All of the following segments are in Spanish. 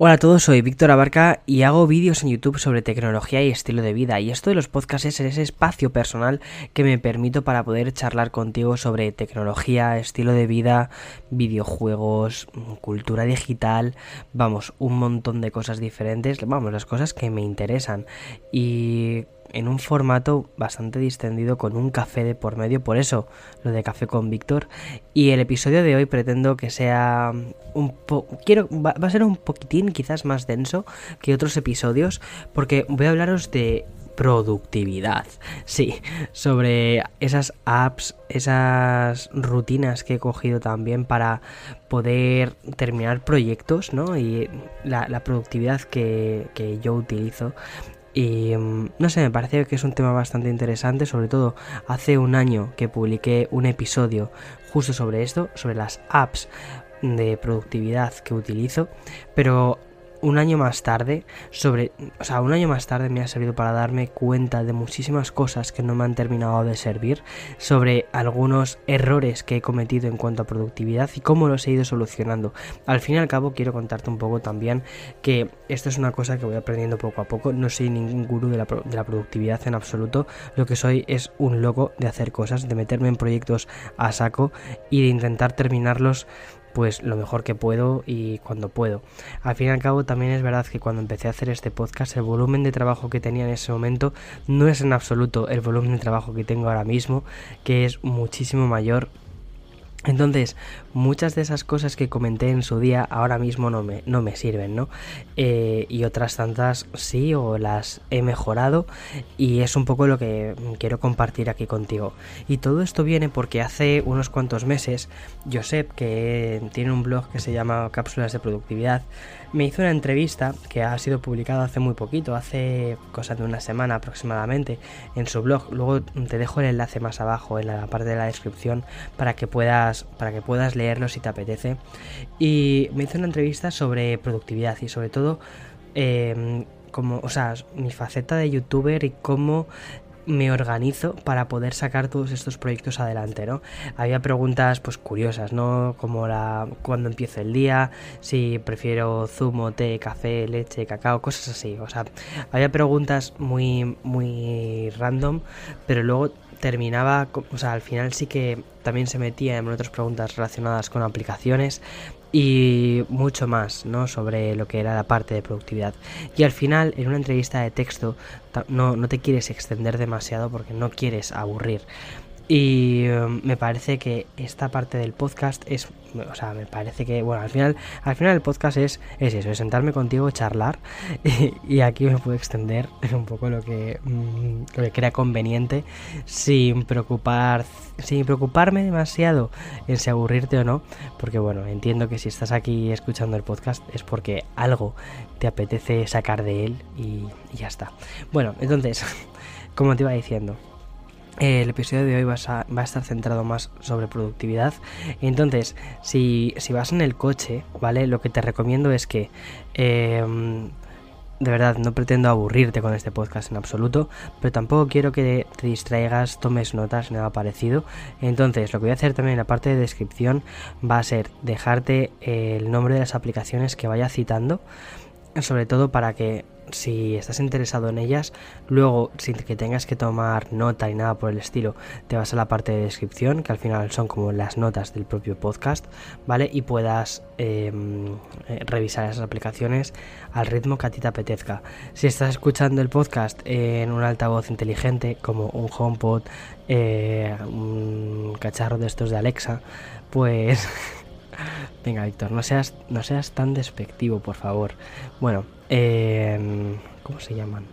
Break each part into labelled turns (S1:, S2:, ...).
S1: Hola a todos, soy Víctor Abarca y hago vídeos en YouTube sobre tecnología y estilo de vida. Y esto de los podcasts es ese espacio personal que me permito para poder charlar contigo sobre tecnología, estilo de vida, videojuegos, cultura digital, vamos, un montón de cosas diferentes, vamos, las cosas que me interesan. Y en un formato bastante distendido con un café de por medio, por eso lo de café con Víctor. Y el episodio de hoy pretendo que sea un poco... Quiero... Va, a ser un poquitín quizás más denso que otros episodios porque voy a hablaros de productividad. Sí, sobre esas apps, esas rutinas que he cogido también para poder terminar proyectos, ¿no? Y la, la productividad que, que yo utilizo y mm, no sé, me parece que es un tema bastante interesante, sobre todo hace un año que publiqué un episodio justo sobre esto, sobre las apps de productividad que utilizo, pero un año más tarde, sobre, o sea, un año más tarde me ha servido para darme cuenta de muchísimas cosas que no me han terminado de servir, sobre algunos errores que he cometido en cuanto a productividad y cómo los he ido solucionando. Al fin y al cabo quiero contarte un poco también que esto es una cosa que voy aprendiendo poco a poco, no soy ningún gurú de la, de la productividad en absoluto, lo que soy es un loco de hacer cosas, de meterme en proyectos a saco y de intentar terminarlos pues lo mejor que puedo y cuando puedo. Al fin y al cabo también es verdad que cuando empecé a hacer este podcast el volumen de trabajo que tenía en ese momento no es en absoluto el volumen de trabajo que tengo ahora mismo, que es muchísimo mayor entonces, muchas de esas cosas que comenté en su día ahora mismo no me, no me sirven, ¿no? Eh, y otras tantas sí, o las he mejorado y es un poco lo que quiero compartir aquí contigo. Y todo esto viene porque hace unos cuantos meses, Josep, que tiene un blog que se llama Cápsulas de Productividad, me hizo una entrevista que ha sido publicada hace muy poquito, hace cosa de una semana aproximadamente, en su blog. Luego te dejo el enlace más abajo en la parte de la descripción para que puedas, para que puedas leerlo si te apetece. Y me hizo una entrevista sobre productividad y sobre todo em, como, o sea, mi faceta de youtuber y cómo me organizo para poder sacar todos estos proyectos adelante, ¿no? Había preguntas pues curiosas, ¿no? Como la cuándo empieza el día, si prefiero zumo, té, café, leche, cacao, cosas así. O sea, había preguntas muy muy random, pero luego terminaba, o sea, al final sí que también se metía en otras preguntas relacionadas con aplicaciones, y mucho más ¿no? sobre lo que era la parte de productividad. Y al final, en una entrevista de texto, no, no te quieres extender demasiado porque no quieres aburrir. Y um, me parece que esta parte del podcast es, o sea, me parece que, bueno, al final, al final el podcast es, es eso, es sentarme contigo, charlar y, aquí me puedo extender un poco lo que, mm, lo que crea conveniente sin preocupar, sin preocuparme demasiado en si aburrirte o no, porque bueno, entiendo que si estás aquí escuchando el podcast es porque algo te apetece sacar de él y ya está. Bueno, entonces, como te iba diciendo, el episodio de hoy va a, estar centrado más sobre productividad. Entonces, si, vas en el coche, ¿vale? Lo que te recomiendo es que... Em, de verdad, no pretendo aburrirte con este podcast en absoluto, pero tampoco quiero que te distraigas, tomes notas, nada parecido. Entonces, lo que voy a hacer también en la parte de descripción va a ser dejarte el nombre de las aplicaciones que vaya citando, sobre todo para que si estás interesado en ellas, luego sin que tengas que tomar nota y nada por el estilo, te vas a la parte de descripción, que al final son como las notas del propio podcast, ¿vale? Y puedas em, eh, revisar esas aplicaciones al ritmo que a ti te apetezca. Si estás escuchando el podcast en un altavoz inteligente, como un HomePod, eh, un cacharro de estos de Alexa, pues... Venga, Víctor, no seas, no seas tan despectivo, por favor. Bueno, eh, ¿cómo se llaman?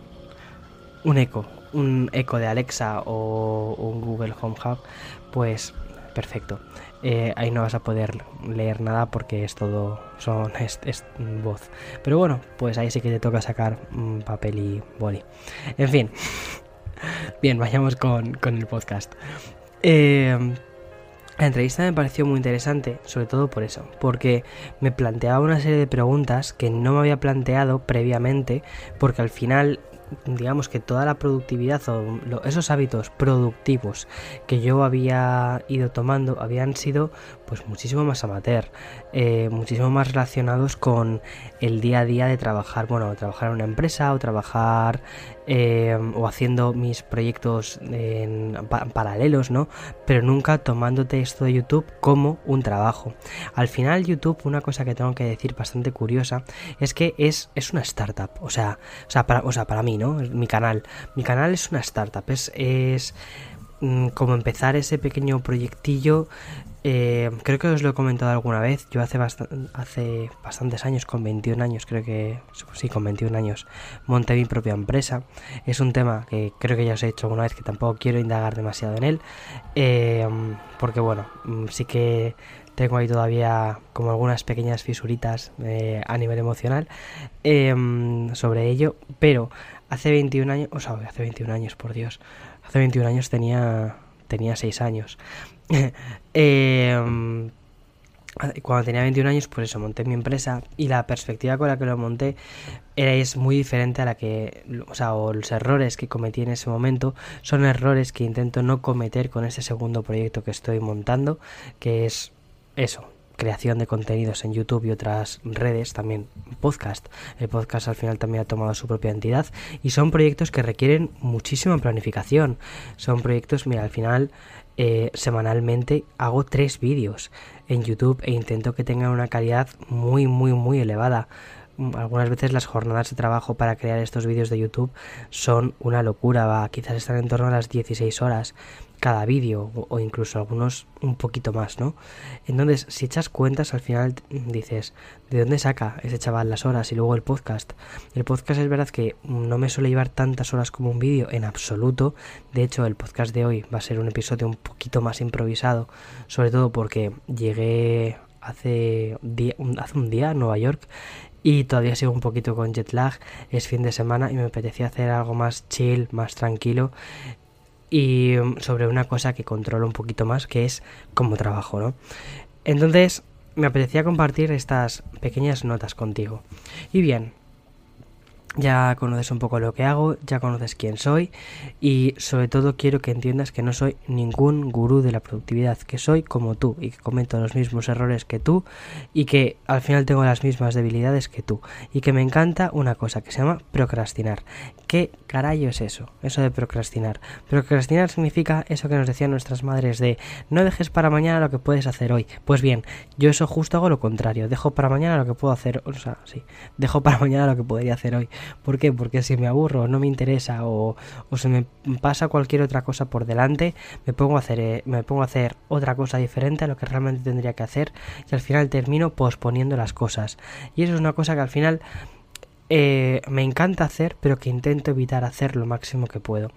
S1: Un eco, un eco de Alexa o un Google Home Hub, pues perfecto. Eh, ahí no vas a poder leer nada porque es todo son es, voz. Pero bueno, pues ahí sí que te toca sacar papel y boli. En fin. Bien, vayamos con, con el podcast. Eh, la entrevista me pareció muy interesante, sobre todo por eso, porque me planteaba una serie de preguntas que no me había planteado previamente, porque al final digamos que toda la productividad o esos hábitos productivos que yo había ido tomando habían sido pues muchísimo más amateur, eh, muchísimo más relacionados con el día a día de trabajar, bueno, trabajar en una empresa o trabajar eh, o haciendo mis proyectos en, paralelos, ¿no? Pero nunca tomándote esto de YouTube como un trabajo. Al final YouTube, una cosa que tengo que decir bastante curiosa, es que es, es una startup, o sea, o sea, para, o sea, para mí, ¿no? Mi canal, mi canal es una startup, es, es mm, como empezar ese pequeño proyectillo eh, creo que os lo he comentado alguna vez. Yo hace, hace bastantes años, con 21 años, creo que sí, con 21 años, monté mi propia empresa. Es un tema que creo que ya os he dicho alguna vez que tampoco quiero indagar demasiado en él. Eh, porque bueno, mm, sí que tengo ahí todavía como algunas pequeñas fisuritas eh, a nivel emocional sobre ello. Pero hace 21 años, o sea, hace 21 años, por Dios, hace 21 años tenía tenía 6 años. Em, cuando tenía 21 años, pues eso, monté mi empresa y la perspectiva con la que lo monté es muy diferente a la que, o sea, o los errores que cometí en ese momento son errores que intento no cometer con ese segundo proyecto que estoy montando, que es eso, creación de contenidos en YouTube y otras redes, también podcast. El podcast al final también ha tomado su propia entidad y son proyectos que requieren muchísima planificación. Son proyectos, mira, al final eh, semanalmente hago tres vídeos en YouTube e intento que tengan una calidad muy, muy, muy elevada. Algunas veces las jornadas de trabajo para crear estos vídeos de YouTube son una locura, va, quizás están en torno a las 16 horas cada vídeo o, incluso algunos un poquito más, ¿no? Entonces, si echas cuentas, al final dices, ¿de dónde saca ese chaval las horas? Y luego el podcast. El podcast es verdad que no me suele llevar tantas horas como un vídeo en absoluto. De hecho, el podcast de hoy va a ser un episodio un poquito más improvisado, sobre todo porque llegué hace, hace un día a Nueva York y todavía sigo un poquito con jet lag. Es fin de semana y me apetecía hacer algo más chill, más tranquilo y mm, sobre una cosa que controlo un poquito más, que es cómo trabajo, ¿no? Entonces, me apetecía compartir estas pequeñas notas contigo. Y bien, ya conoces un poco lo que hago, ya conoces quién soy y sobre todo quiero que entiendas que no soy ningún gurú de la productividad, que soy como tú y que cometo los mismos errores que tú y que al final tengo las mismas debilidades que tú y que me encanta una cosa que se llama procrastinar. ¿Qué carajo es eso? Eso de procrastinar. Procrastinar significa eso que nos decían nuestras madres de no dejes para mañana lo que puedes hacer hoy. Pues bien, yo eso justo hago lo contrario, dejo para mañana lo que puedo hacer, o sea, sí, dejo para mañana lo que podría hacer hoy. ¿Por qué? Porque si me aburro, no me interesa o, o se me pasa cualquier otra cosa por delante, me pongo, a hacer, eh, me pongo a hacer otra cosa diferente a lo que realmente tendría que hacer y al final termino posponiendo las cosas. Y eso es una cosa que al final... Eh, me encanta hacer, pero que intento evitar hacer lo máximo que puedo.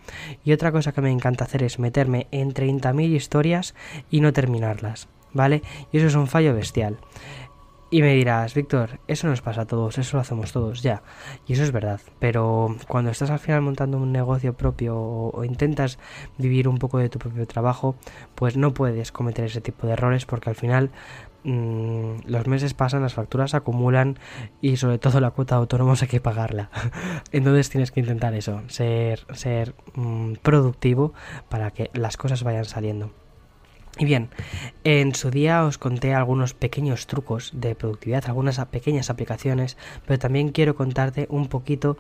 S1: Y otra cosa que me encanta hacer es meterme en 30.000 historias y no terminarlas, ¿vale? Y eso es un fallo bestial. Y me dirás, Víctor, eso nos pasa a todos, eso lo hacemos todos, ya. Y eso es verdad. Pero cuando estás al final montando un negocio propio o, intentas vivir un poco de tu propio trabajo, pues no puedes cometer ese tipo de errores porque al final mm, los meses pasan, las facturas acumulan y sobre todo la cuota de autónomos hay que pagarla. Entonces tienes que intentar eso, ser, ser mm, productivo para que las cosas vayan saliendo. Y bien, en su día os conté algunos pequeños trucos de productividad, algunas pequeñas aplicaciones, pero también quiero contarte un poquito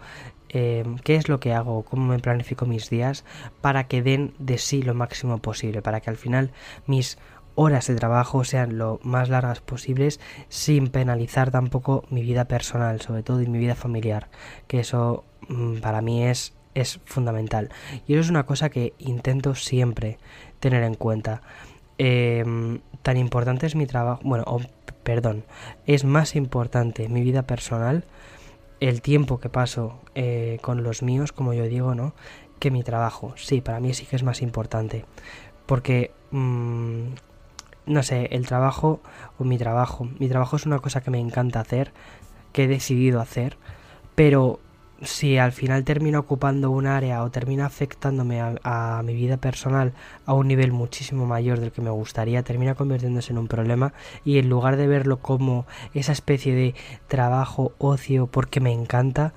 S1: eh, qué es lo que hago, cómo me planifico mis días para que den de sí lo máximo posible, para que al final mis horas de trabajo sean lo más largas posibles sin penalizar tampoco mi vida personal, sobre todo y mi vida familiar, que eso mm, para mí es es fundamental. Y eso es una cosa que intento siempre tener en cuenta. Em, tan importante es mi trabajo, bueno, perdón, es más importante mi vida personal, el tiempo que paso eh, con los míos, como yo digo, ¿no? Que mi trabajo. Sí, para mí sí que es más importante. Porque, mm, no sé, el trabajo o mi trabajo. Mi trabajo es una cosa que me encanta hacer, que he decidido hacer, pero si al final termina ocupando un área o termina afectándome a, mi vida personal a un nivel muchísimo mayor del que me gustaría, termina convirtiéndose en un problema y en lugar de verlo como esa especie de trabajo, ocio, porque me encanta,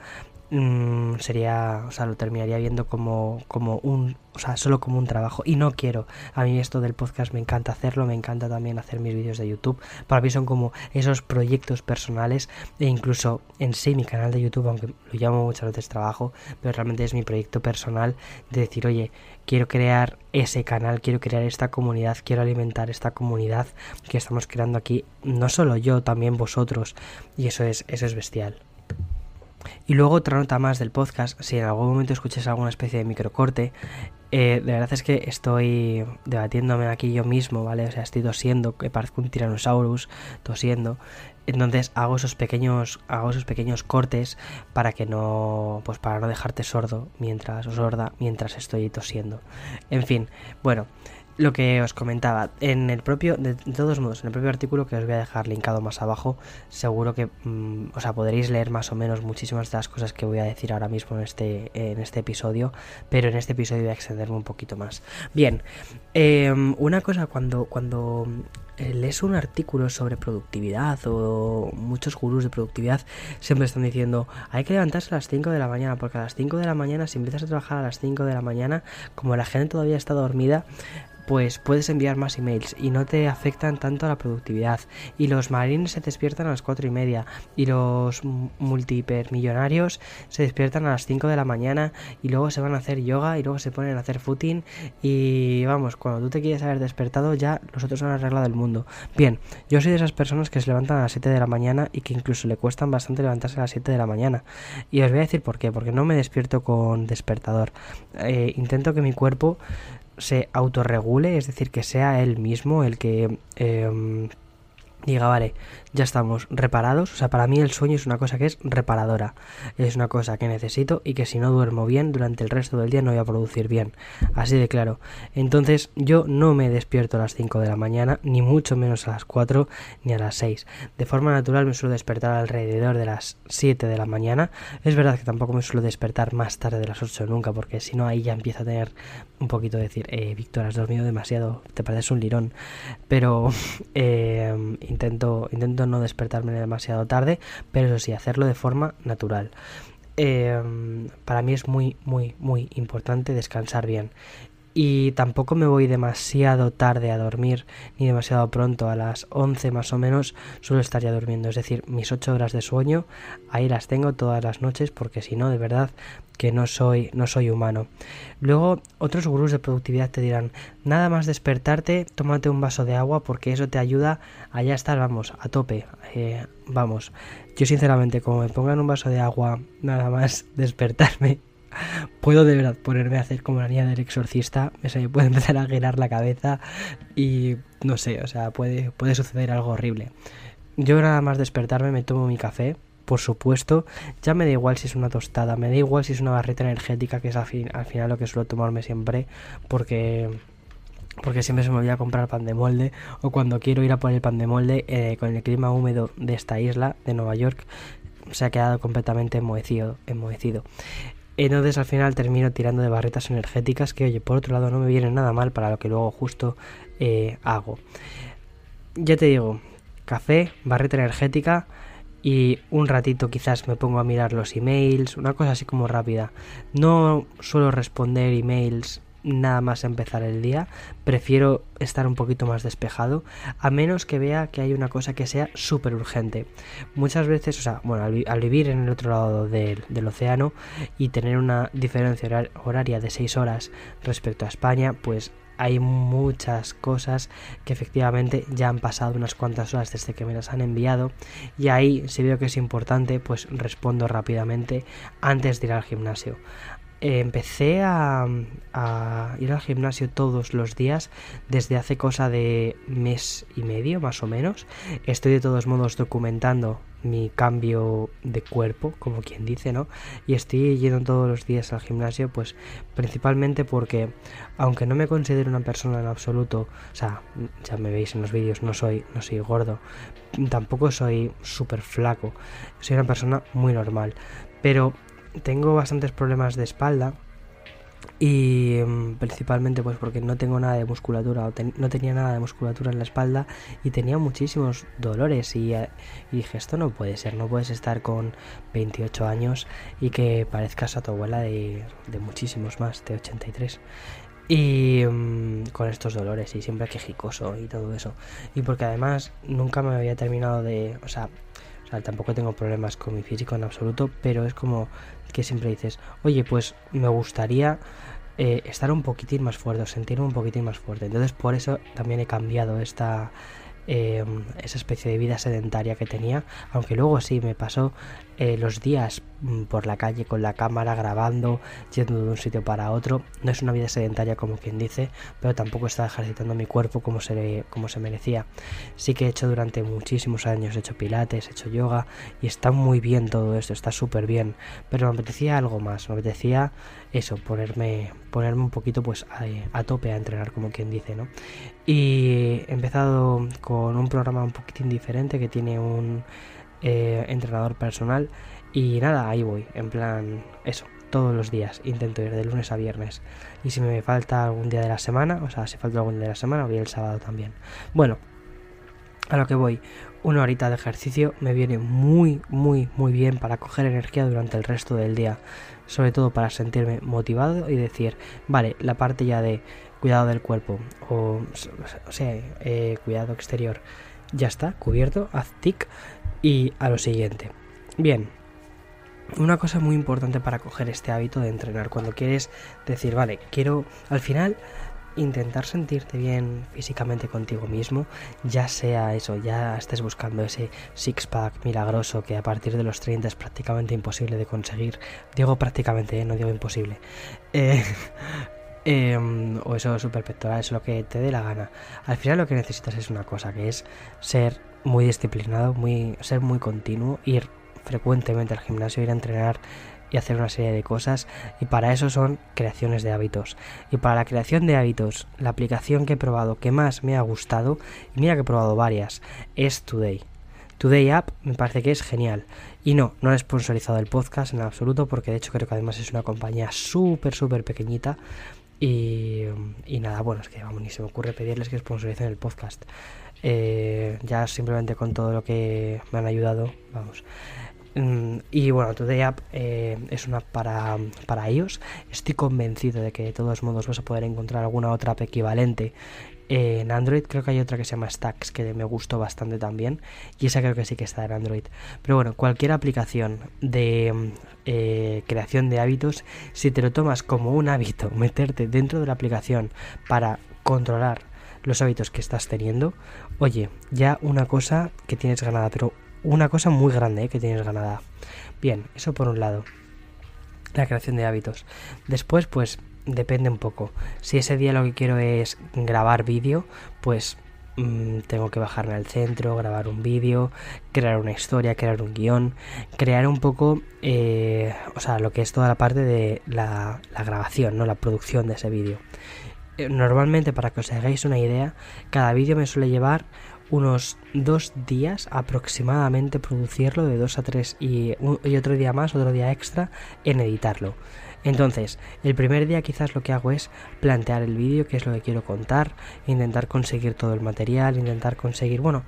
S1: mm, sería, o sea, lo terminaría viendo como, como un, o sea, solo como un trabajo. Y no quiero. A mí esto del podcast me encanta hacerlo, me encanta también hacer mis vídeos de YouTube. Para mí son como esos proyectos personales e incluso en sí mi canal de YouTube, aunque lo llamo muchas veces trabajo, pero realmente es mi proyecto personal de decir, oye, quiero crear ese canal, quiero crear esta comunidad, quiero alimentar esta comunidad que estamos creando aquí, no solo yo, también vosotros. Y eso es, eso es bestial. Y luego otra nota más del podcast, si en algún momento escuchas alguna especie de microcorte, eh, de verdad es que estoy debatiéndome aquí yo mismo, ¿vale? O sea, estoy tosiendo, que parezco un tiranosaurus tosiendo. Entonces hago esos pequeños, hago esos pequeños cortes para que no, pues para no dejarte sordo mientras o sorda mientras estoy tosiendo. En fin, bueno, lo que os comentaba, en el propio, de, todos modos, en el propio artículo que os voy a dejar linkado más abajo, seguro que, mm, o sea, podréis leer más o menos muchísimas de las cosas que voy a decir ahora mismo en este, en este episodio, pero en este episodio voy a extenderme un poquito más. Bien, em, una cosa cuando, cuando eh, lees un artículo sobre productividad o muchos gurús de productividad siempre están diciendo hay que levantarse a las 5 de la mañana porque a las 5 de la mañana si empiezas a trabajar a las 5 de la mañana como la gente todavía está dormida pues puedes enviar más emails y no te afectan tanto a la productividad. Y los marines se despiertan a las 4 y media y los multihipermillonarios se despiertan a las 5 de la mañana y luego se van a hacer yoga y luego se ponen a hacer footing y vamos, cuando tú te quieres haber despertado ya los otros han arreglado el mundo. Bien, yo soy de esas personas que se levantan a las 7 de la mañana y que incluso le cuestan bastante levantarse a las 7 de la mañana. Y os voy a decir por qué, porque no me despierto con despertador. Eh, intento que mi cuerpo se autorregule, es decir, que sea él mismo el que eh, diga, vale, ya estamos reparados. O sea, para mí el sueño es una cosa que es reparadora. Es una cosa que necesito y que si no duermo bien durante el resto del día no voy a producir bien. Así de claro. Entonces yo no me despierto a las 5 de la mañana, ni mucho menos a las 4 ni a las 6. De forma natural me suelo despertar alrededor de las 7 de la mañana. Es verdad que tampoco me suelo despertar más tarde de las 8 nunca, porque si no ahí ya empieza a tener un poquito de decir, eh, Víctor, has dormido demasiado, te pareces un lirón. Pero eh, intento, intento no despertarme demasiado tarde, pero eso sí, hacerlo de forma natural. Em, para mí es muy, muy, muy importante descansar bien y tampoco me voy demasiado tarde a dormir ni demasiado pronto a las 11 más o menos suelo estar ya durmiendo es decir mis 8 horas de sueño ahí las tengo todas las noches porque si no de verdad que no soy no soy humano. Luego otros gurús de productividad te dirán nada más despertarte tómate un vaso de agua porque eso te ayuda a ya estar vamos a tope eh, vamos yo sinceramente como me pongan un vaso de agua nada más despertarme puedo de verdad ponerme a hacer como la niña del exorcista, me puede empezar a girar la cabeza y no sé, o sea, puede, puede suceder algo horrible. Yo nada más despertarme me tomo mi café, por supuesto, ya me da igual si es una tostada, me da igual si es una barrita energética, que es al, fin, al final lo que suelo tomarme siempre, porque porque siempre se me olvida comprar pan de molde o cuando quiero ir a por el pan de molde eh, con el clima húmedo de esta isla de Nueva York se ha quedado completamente enmohecido, enmohecido. Entonces al final termino tirando de barretas energéticas que, oye, por otro lado no me vienen nada mal para lo que luego justo eh, hago. Ya te digo, café, barreta energética y un ratito quizás me pongo a mirar los emails, una cosa así como rápida. No suelo responder emails nada más empezar el día, prefiero estar un poquito más despejado, a menos que vea que hay una cosa que sea súper urgente. Muchas veces, o sea, bueno, al, vivir en el otro lado del, océano y tener una diferencia horaria de 6 horas respecto a España, pues hay muchas cosas que efectivamente ya han pasado unas cuantas horas desde que me las han enviado y ahí si veo que es importante pues respondo rápidamente antes de ir al gimnasio empecé a, ir al gimnasio todos los días desde hace cosa de mes y medio más o menos. Estoy de todos modos documentando mi cambio de cuerpo, como quien dice, ¿no? Y estoy yendo todos los días al gimnasio, pues principalmente porque, aunque no me considero una persona en absoluto, o sea, ya me veis en los vídeos, no soy, no soy gordo, tampoco soy súper flaco, soy una persona muy normal, pero tengo bastantes problemas de espalda y mm, principalmente pues porque no tengo nada de musculatura o no tenía nada de musculatura en la espalda y tenía muchísimos dolores y, eh, dije esto no puede ser no puedes estar con 28 años y que parezcas a tu abuela de, de muchísimos más de 83 y mm, con estos dolores y siempre quejicoso y todo eso. Y porque además nunca me había terminado de o sea tampoco tengo problemas con mi físico en absoluto, pero es como que siempre dices, oye, pues me gustaría eh, estar un poquitín más fuerte, sentirme un poquitín más fuerte. Entonces por eso también he cambiado esta, Em, esa especie de vida sedentaria que tenía, aunque luego sí me pasó eh, los días mm, por la calle con la cámara grabando, yendo de un sitio para otro. No es una vida sedentaria como quien dice, pero tampoco estaba ejercitando mi cuerpo como se, como se merecía. Sí que he hecho durante muchísimos años, he hecho pilates, he hecho yoga y está muy bien todo esto, está súper bien, pero me apetecía algo más, me apetecía eso, ponerme, ponerme un poquito pues a, a tope a entrenar como quien dice, ¿no? Y he empezado con un programa un poquitín diferente que tiene un eh, entrenador personal. Y nada, ahí voy, en plan, eso, todos los días. Intento ir de lunes a viernes. Y si me falta algún día de la semana, o sea, si falta algún día de la semana, voy el sábado también. Bueno, a lo que voy, una horita de ejercicio me viene muy, muy, muy bien para coger energía durante el resto del día. Sobre todo para sentirme motivado y decir, vale, la parte ya de cuidado del cuerpo o, o sea, eh, cuidado exterior, ya está, cubierto, haz tic y a lo siguiente. Bien, una cosa muy importante para coger este hábito de entrenar cuando quieres decir, vale, quiero al final intentar sentirte bien físicamente contigo mismo, ya sea eso, ya estés buscando ese six-pack milagroso que a partir de los 30 es prácticamente imposible de conseguir. Digo prácticamente, ¿eh? no digo imposible. Eh, Em, o eso super pectoral, es lo que te dé la gana. Al final lo que necesitas es una cosa, que es ser muy disciplinado, muy, ser muy continuo, ir frecuentemente al gimnasio, ir a entrenar y hacer una serie de cosas. Y para eso son creaciones de hábitos. Y para la creación de hábitos, la aplicación que he probado que más me ha gustado, y mira que he probado varias, es Today. Today App me parece que es genial. Y no, no he sponsorizado el podcast en absoluto porque de hecho creo que además es una compañía súper, súper pequeñita y, nada, bueno, es que vamos, ni se me ocurre pedirles que sponsoricen el podcast. Eh, ya simplemente con todo lo que me han ayudado, vamos. Mm, y bueno, Today App eh, es una para, para iOS. Estoy convencido de que de todos modos vas a poder encontrar alguna otra app equivalente en Android. Creo que hay otra que se llama Stacks que me gustó bastante también. Y esa creo que sí que está en Android. Pero bueno, cualquier aplicación de eh, creación de hábitos, si te lo tomas como un hábito, meterte dentro de la aplicación para controlar los hábitos que estás teniendo, oye, ya una cosa que tienes ganada, pero una cosa muy grande eh, que tienes ganada. Bien, eso por un lado, la creación de hábitos. Después, pues depende un poco. Si ese día lo que quiero es grabar vídeo, pues Mm, tengo que bajarme al centro, grabar un vídeo, crear una historia, crear un guion, crear un poco, eh, o sea, lo que es toda la parte de la, grabación, ¿no? La producción de ese vídeo. Eh, normalmente, para que os hagáis una idea, cada vídeo me suele llevar unos dos días aproximadamente producirlo, de dos a tres, y, otro día más, otro día extra en editarlo. Entonces, el primer día quizás lo que hago es plantear el vídeo, qué es lo que quiero contar, intentar conseguir todo el material, intentar conseguir, bueno,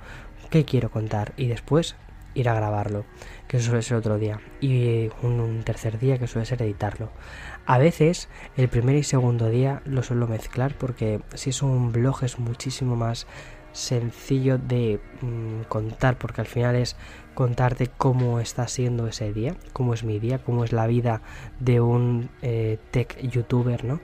S1: qué quiero contar y después ir a grabarlo, que eso suele ser otro día, y un, tercer día que suele ser editarlo. A veces el primer y segundo día lo suelo mezclar porque si es un blog es muchísimo más sencillo de mm, contar porque al final es contarte cómo está siendo ese día, cómo es mi día, cómo es la vida de un eh, tech youtuber, ¿no?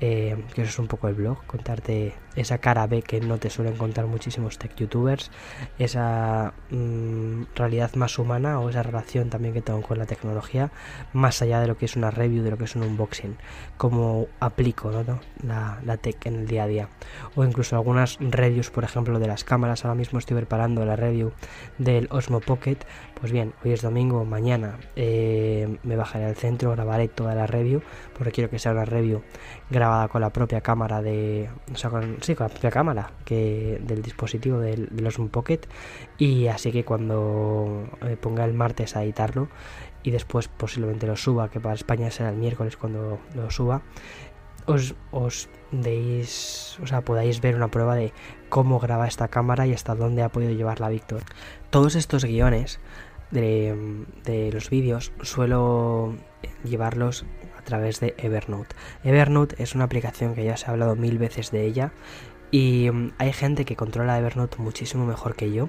S1: Eh, que eso es un poco el blog, contarte esa cara B que no te suelen contar muchísimos tech youtubers, esa mm, realidad más humana o esa relación también que tengo con la tecnología, más allá de lo que es una review, de lo que es un unboxing, cómo aplico ¿no? La, la, tech en el día a día, o incluso algunas reviews, por ejemplo, de las cámaras, ahora mismo estoy preparando la review del Osmo Pocket, pues bien, hoy es domingo, mañana eh, me bajaré al centro, grabaré toda la review, porque quiero que sea una review grabada con la propia cámara de. O sea, con, sí, con la propia cámara que del dispositivo del, de los Pocket. Y así que cuando eh, ponga el martes a editarlo y después posiblemente lo suba, que para España será el miércoles cuando lo suba, os, os deis, o sea, podáis ver una prueba de cómo graba esta cámara y hasta dónde ha podido llevarla Víctor. Todos estos guiones de, de los vídeos suelo llevarlos a través de Evernote. Evernote es una aplicación que ya se ha hablado mil veces de ella y mm, hay gente que controla Evernote muchísimo mejor que yo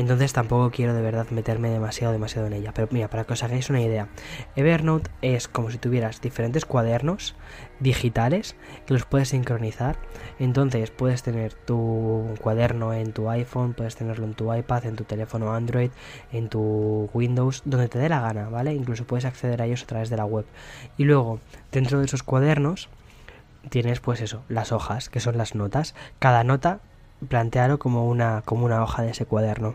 S1: entonces tampoco quiero de verdad meterme demasiado, demasiado en ella. Pero mira, para que os hagáis una idea, Evernote es como si tuvieras diferentes cuadernos digitales que los puedes sincronizar. Entonces puedes tener tu cuaderno en tu iPhone, puedes tenerlo en tu iPad, en tu teléfono Android, en tu Windows, donde te dé la gana, ¿vale? Incluso puedes acceder a ellos a través de la web. Y luego, dentro de esos cuadernos, tienes pues eso, las hojas, que son las notas. Cada nota plantearlo como una, como una hoja de ese cuaderno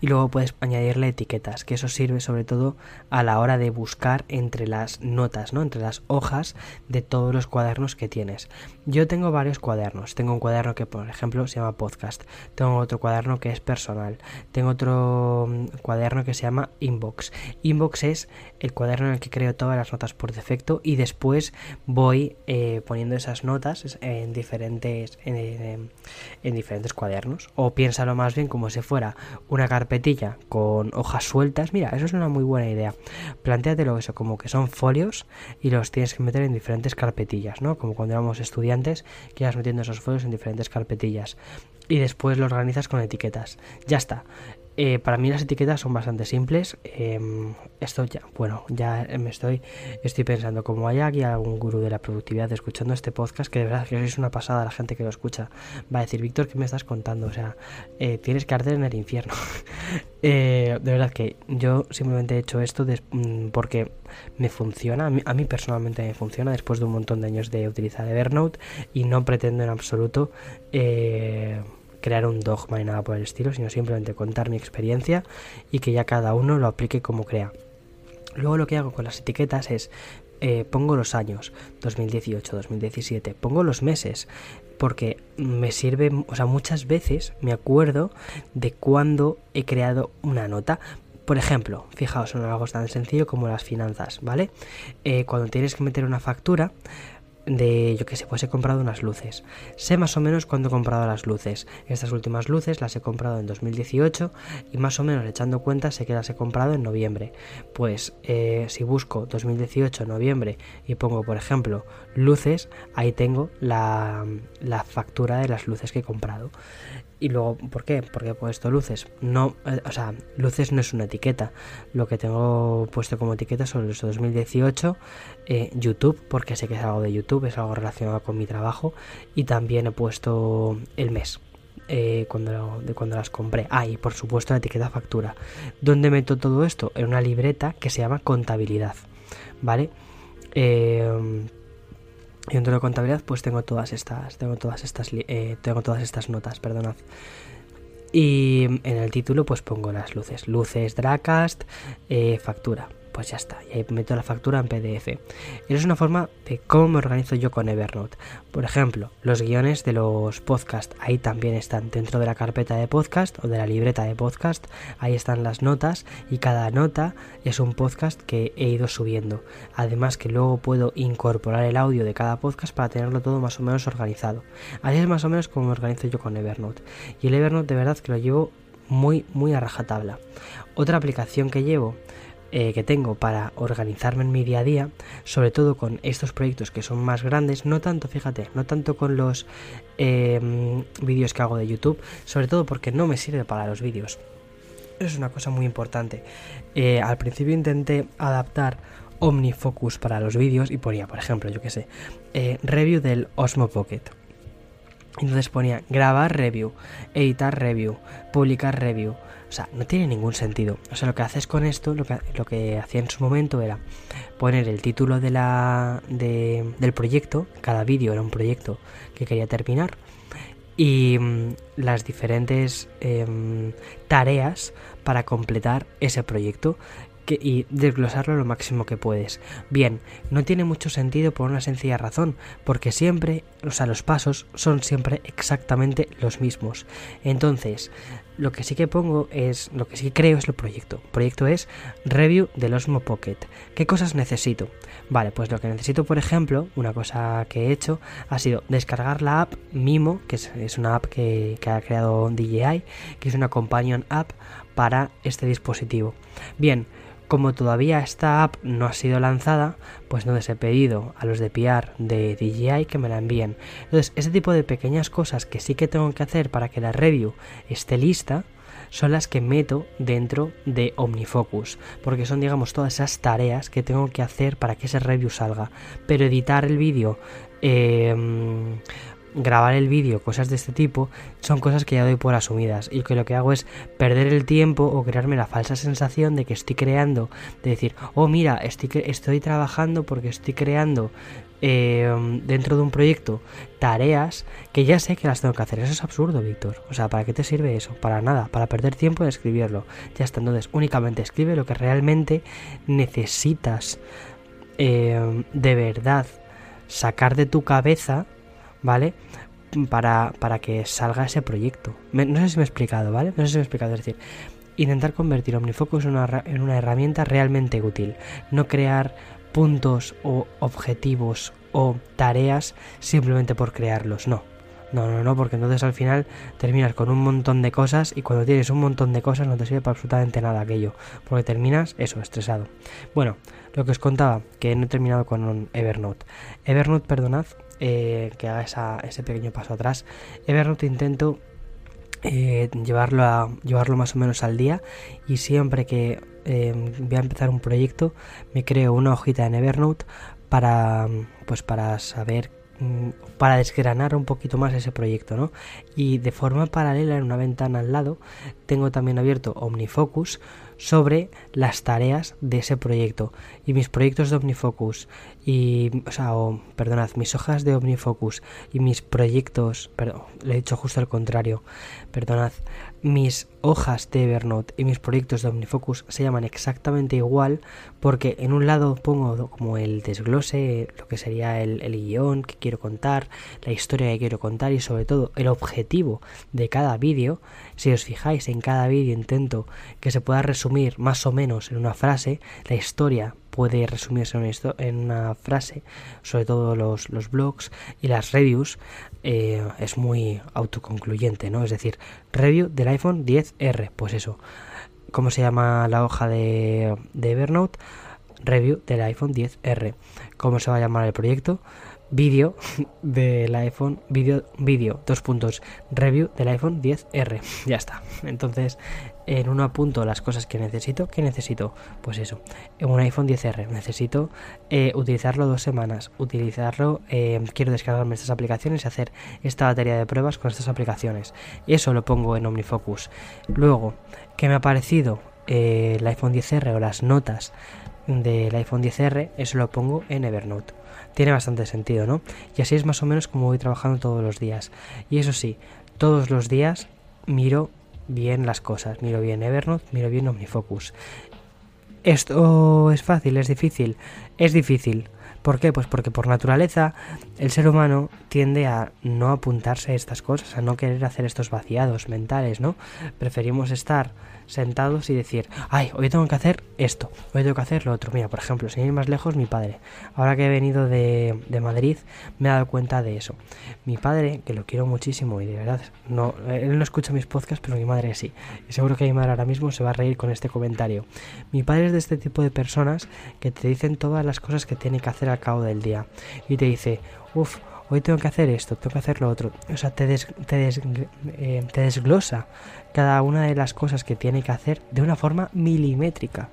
S1: y luego puedes añadirle etiquetas, que eso sirve sobre todo a la hora de buscar entre las notas, ¿no? Entre las hojas de todos los cuadernos que tienes. Yo tengo varios cuadernos. Tengo un cuaderno que, por ejemplo, se llama podcast. Tengo otro cuaderno que es personal. Tengo otro mm, cuaderno que se llama inbox. Inbox es el cuaderno en el que creo todas las notas por defecto y después voy eh, poniendo esas notas en diferentes en, en diferentes cuadernos. O piénsalo más bien como si fuera una carpeta carpetilla con hojas sueltas, mira, eso es una muy buena idea. Plantéatelo eso, como que son folios y los tienes que meter en diferentes carpetillas, ¿no? Como cuando éramos estudiantes, que ibas metiendo esos folios en diferentes carpetillas. Y después lo organizas con etiquetas. Ya está. Eh, para mí las etiquetas son bastante simples. Em, esto ya, bueno, ya me estoy, estoy pensando, como hay aquí algún gurú de la productividad escuchando este podcast, que de verdad que es una pasada la gente que lo escucha, va a decir, Víctor, ¿qué me estás contando? O sea, eh, tienes que arder en el infierno. Eh, de verdad que yo simplemente he hecho esto mm, porque me funciona, a mí, a mí, personalmente me funciona después de un montón de años de utilizar Evernote y no pretendo en absoluto crear un dogma ni nada por el estilo, sino simplemente contar mi experiencia y que ya cada uno lo aplique como crea. Luego lo que hago con las etiquetas es eh, pongo los años 2018, 2017, pongo los meses porque me sirve, o sea, muchas veces me acuerdo de cuando he creado una nota. Por ejemplo, fijaos en algo tan sencillo como las finanzas, ¿vale? Eh, cuando tienes que meter una factura, de, yo que sé, pues he comprado unas luces. Sé más o menos cuándo he comprado las luces. Estas últimas luces las he comprado en 2018 y más o menos echando cuenta sé que las he comprado en noviembre. Pues eh, si busco 2018, noviembre y pongo, por ejemplo, luces, ahí tengo la factura de las luces que he comprado. Y luego, ¿por qué? Porque he puesto luces. No, eh, o sea, luces no es una etiqueta. Lo que tengo puesto como etiqueta son los 2018, eh, YouTube, porque sé que es algo de YouTube, es algo relacionado con mi trabajo. Y también he puesto el mes. Eh, cuando, de cuando las compré. Ah, y por supuesto la etiqueta factura. ¿Dónde meto todo esto? En una libreta que se llama contabilidad. ¿Vale? Eh, y dentro de contabilidad pues tengo todas estas, tengo todas estas, eh, tengo todas estas notas, perdonad. Y en el título pues pongo las luces, luces Dracast, eh, factura pues ya está. Y ahí meto la factura en PDF. Es una forma de cómo me organizo yo con Evernote. Por ejemplo, los guiones de los podcasts, ahí también están dentro de la carpeta de podcast o de la libreta de podcast. Ahí están las notas y cada nota es un podcast que he ido subiendo. Además que luego puedo incorporar el audio de cada podcast para tenerlo todo más o menos organizado. Así es más o menos como me organizo yo con Evernote. Y el Evernote de verdad que lo llevo muy, muy a rajatabla. Otra aplicación que llevo eh, que tengo para organizarme en mi día a día, sobre todo con estos proyectos que son más grandes, no tanto, fíjate, no tanto con los em, vídeos que hago de YouTube, sobre todo porque no me sirve para los vídeos. Es una cosa muy importante. Eh, al principio intenté adaptar OmniFocus para los vídeos y ponía, por ejemplo, yo que sé, eh, review del Osmo Pocket. Entonces ponía grabar review, editar review, publicar review, o sea, no tiene ningún sentido. O sea, lo que haces con esto, lo que, lo que hacía en su momento era poner el título de la, del proyecto, cada vídeo era un proyecto que quería terminar, y mm, las diferentes em, tareas para completar ese proyecto y desglosarlo lo máximo que puedes. Bien, no tiene mucho sentido por una sencilla razón, porque siempre, o sea, los pasos son siempre exactamente los mismos. Entonces, lo que sí que pongo es, lo que sí que creo es el proyecto. El proyecto es review del Osmo Pocket. ¿Qué cosas necesito? Vale, pues lo que necesito, por ejemplo, una cosa que he hecho ha sido descargar la app Mimo, que es, una app que, que ha creado DJI, que es una companion app para este dispositivo. Bien, como todavía esta app no ha sido lanzada, pues no les he pedido a los de PR de DJI que me la envíen. Entonces, ese tipo de pequeñas cosas que sí que tengo que hacer para que la review esté lista, son las que meto dentro de OmniFocus, porque son digamos todas esas tareas que tengo que hacer para que ese review salga. Pero editar el vídeo, eh, grabar el vídeo, cosas de este tipo, son cosas que ya doy por asumidas y que lo que hago es perder el tiempo o crearme la falsa sensación de que estoy creando, de decir, oh mira, estoy, estoy trabajando porque estoy creando eh, dentro de un proyecto tareas que ya sé que las tengo que hacer. Eso es absurdo, Víctor. O sea, ¿para qué te sirve eso? Para nada, para perder tiempo en escribirlo. Ya está, entonces únicamente escribe lo que realmente necesitas eh, de verdad sacar de tu cabeza ¿vale? Para, para que salga ese proyecto. no sé si me he explicado, ¿vale? No sé si me he explicado. Es decir, intentar convertir OmniFocus en una, en una herramienta realmente útil. No crear puntos o objetivos o tareas simplemente por crearlos. No. No, no, no, porque entonces al final terminas con un montón de cosas y cuando tienes un montón de cosas no te sirve para absolutamente nada aquello, porque terminas eso, estresado. Bueno, lo que os contaba, que no he terminado con Evernote. Evernote, perdonad, eh, que haga ese pequeño paso atrás. Evernote intento eh, llevarlo, a, llevarlo más o menos al día y siempre que eh, voy a empezar un proyecto me creo una hojita en Evernote para pues para saber mm, para desgranar un poquito más ese proyecto, ¿no? Y de forma paralela en una ventana al lado tengo también abierto OmniFocus sobre las tareas de ese proyecto. Y mis proyectos de OmniFocus y o sea, perdonad, mis hojas de OmniFocus y mis proyectos, perdón, le he dicho justo al contrario, perdonad, mis hojas de Evernote y mis proyectos de OmniFocus se llaman exactamente igual porque en un lado pongo como el desglose, lo que sería el, el guion que quiero contar, la historia que quiero contar y sobre todo el objetivo de cada vídeo. Si os fijáis en cada vídeo intento que se pueda resumir más o menos en una frase la historia puede resumirse en una, frase, sobre todo los, blogs y las reviews, eh, es muy autoconcluyente, ¿no? Es decir, review del iPhone 10R, pues eso. ¿Cómo se llama la hoja de, de Evernote? Review del iPhone 10R. ¿Cómo se va a llamar el proyecto? vídeo del iPhone, vídeo, vídeo, dos puntos, review del iPhone 10R. Ya está. Entonces, en uno apunto las cosas que necesito. ¿Qué necesito? Pues eso, un iPhone 10R. Necesito eh, utilizarlo dos semanas. Utilizarlo, eh, quiero descargarme estas aplicaciones y hacer esta batería de pruebas con estas aplicaciones. Eso lo pongo en OmniFocus. Luego, ¿qué me ha parecido? Eh, el iPhone 10R o las notas del iPhone 10R, eso lo pongo en Evernote tiene bastante sentido, ¿no? Y así es más o menos como voy trabajando todos los días. Y eso sí, todos los días miro bien las cosas, miro bien Evernote, miro bien OmniFocus. ¿Esto es fácil? ¿Es difícil? Es difícil. ¿Por qué? Pues porque por naturaleza el ser humano tiende a no apuntarse a estas cosas, a no querer hacer estos vaciados mentales, ¿no? Preferimos estar sentados y decir, ay, hoy tengo que hacer esto, hoy tengo que hacer lo otro. Mira, por ejemplo, sin ir más lejos, mi padre. Ahora que he venido de, de Madrid, me he dado cuenta de eso. Mi padre, que lo quiero muchísimo y de verdad, no, él no escucha mis podcasts, pero mi madre sí. Y seguro que mi madre ahora mismo se va a reír con este comentario. Mi padre es de este tipo de personas que te dicen todas las cosas que tiene que hacer al cabo del día. Y te dice, uff, hoy tengo que hacer esto, tengo que hacer lo otro. O sea, te, te, eh, te, desglosa cada una de las cosas que tiene que hacer de una forma milimétrica.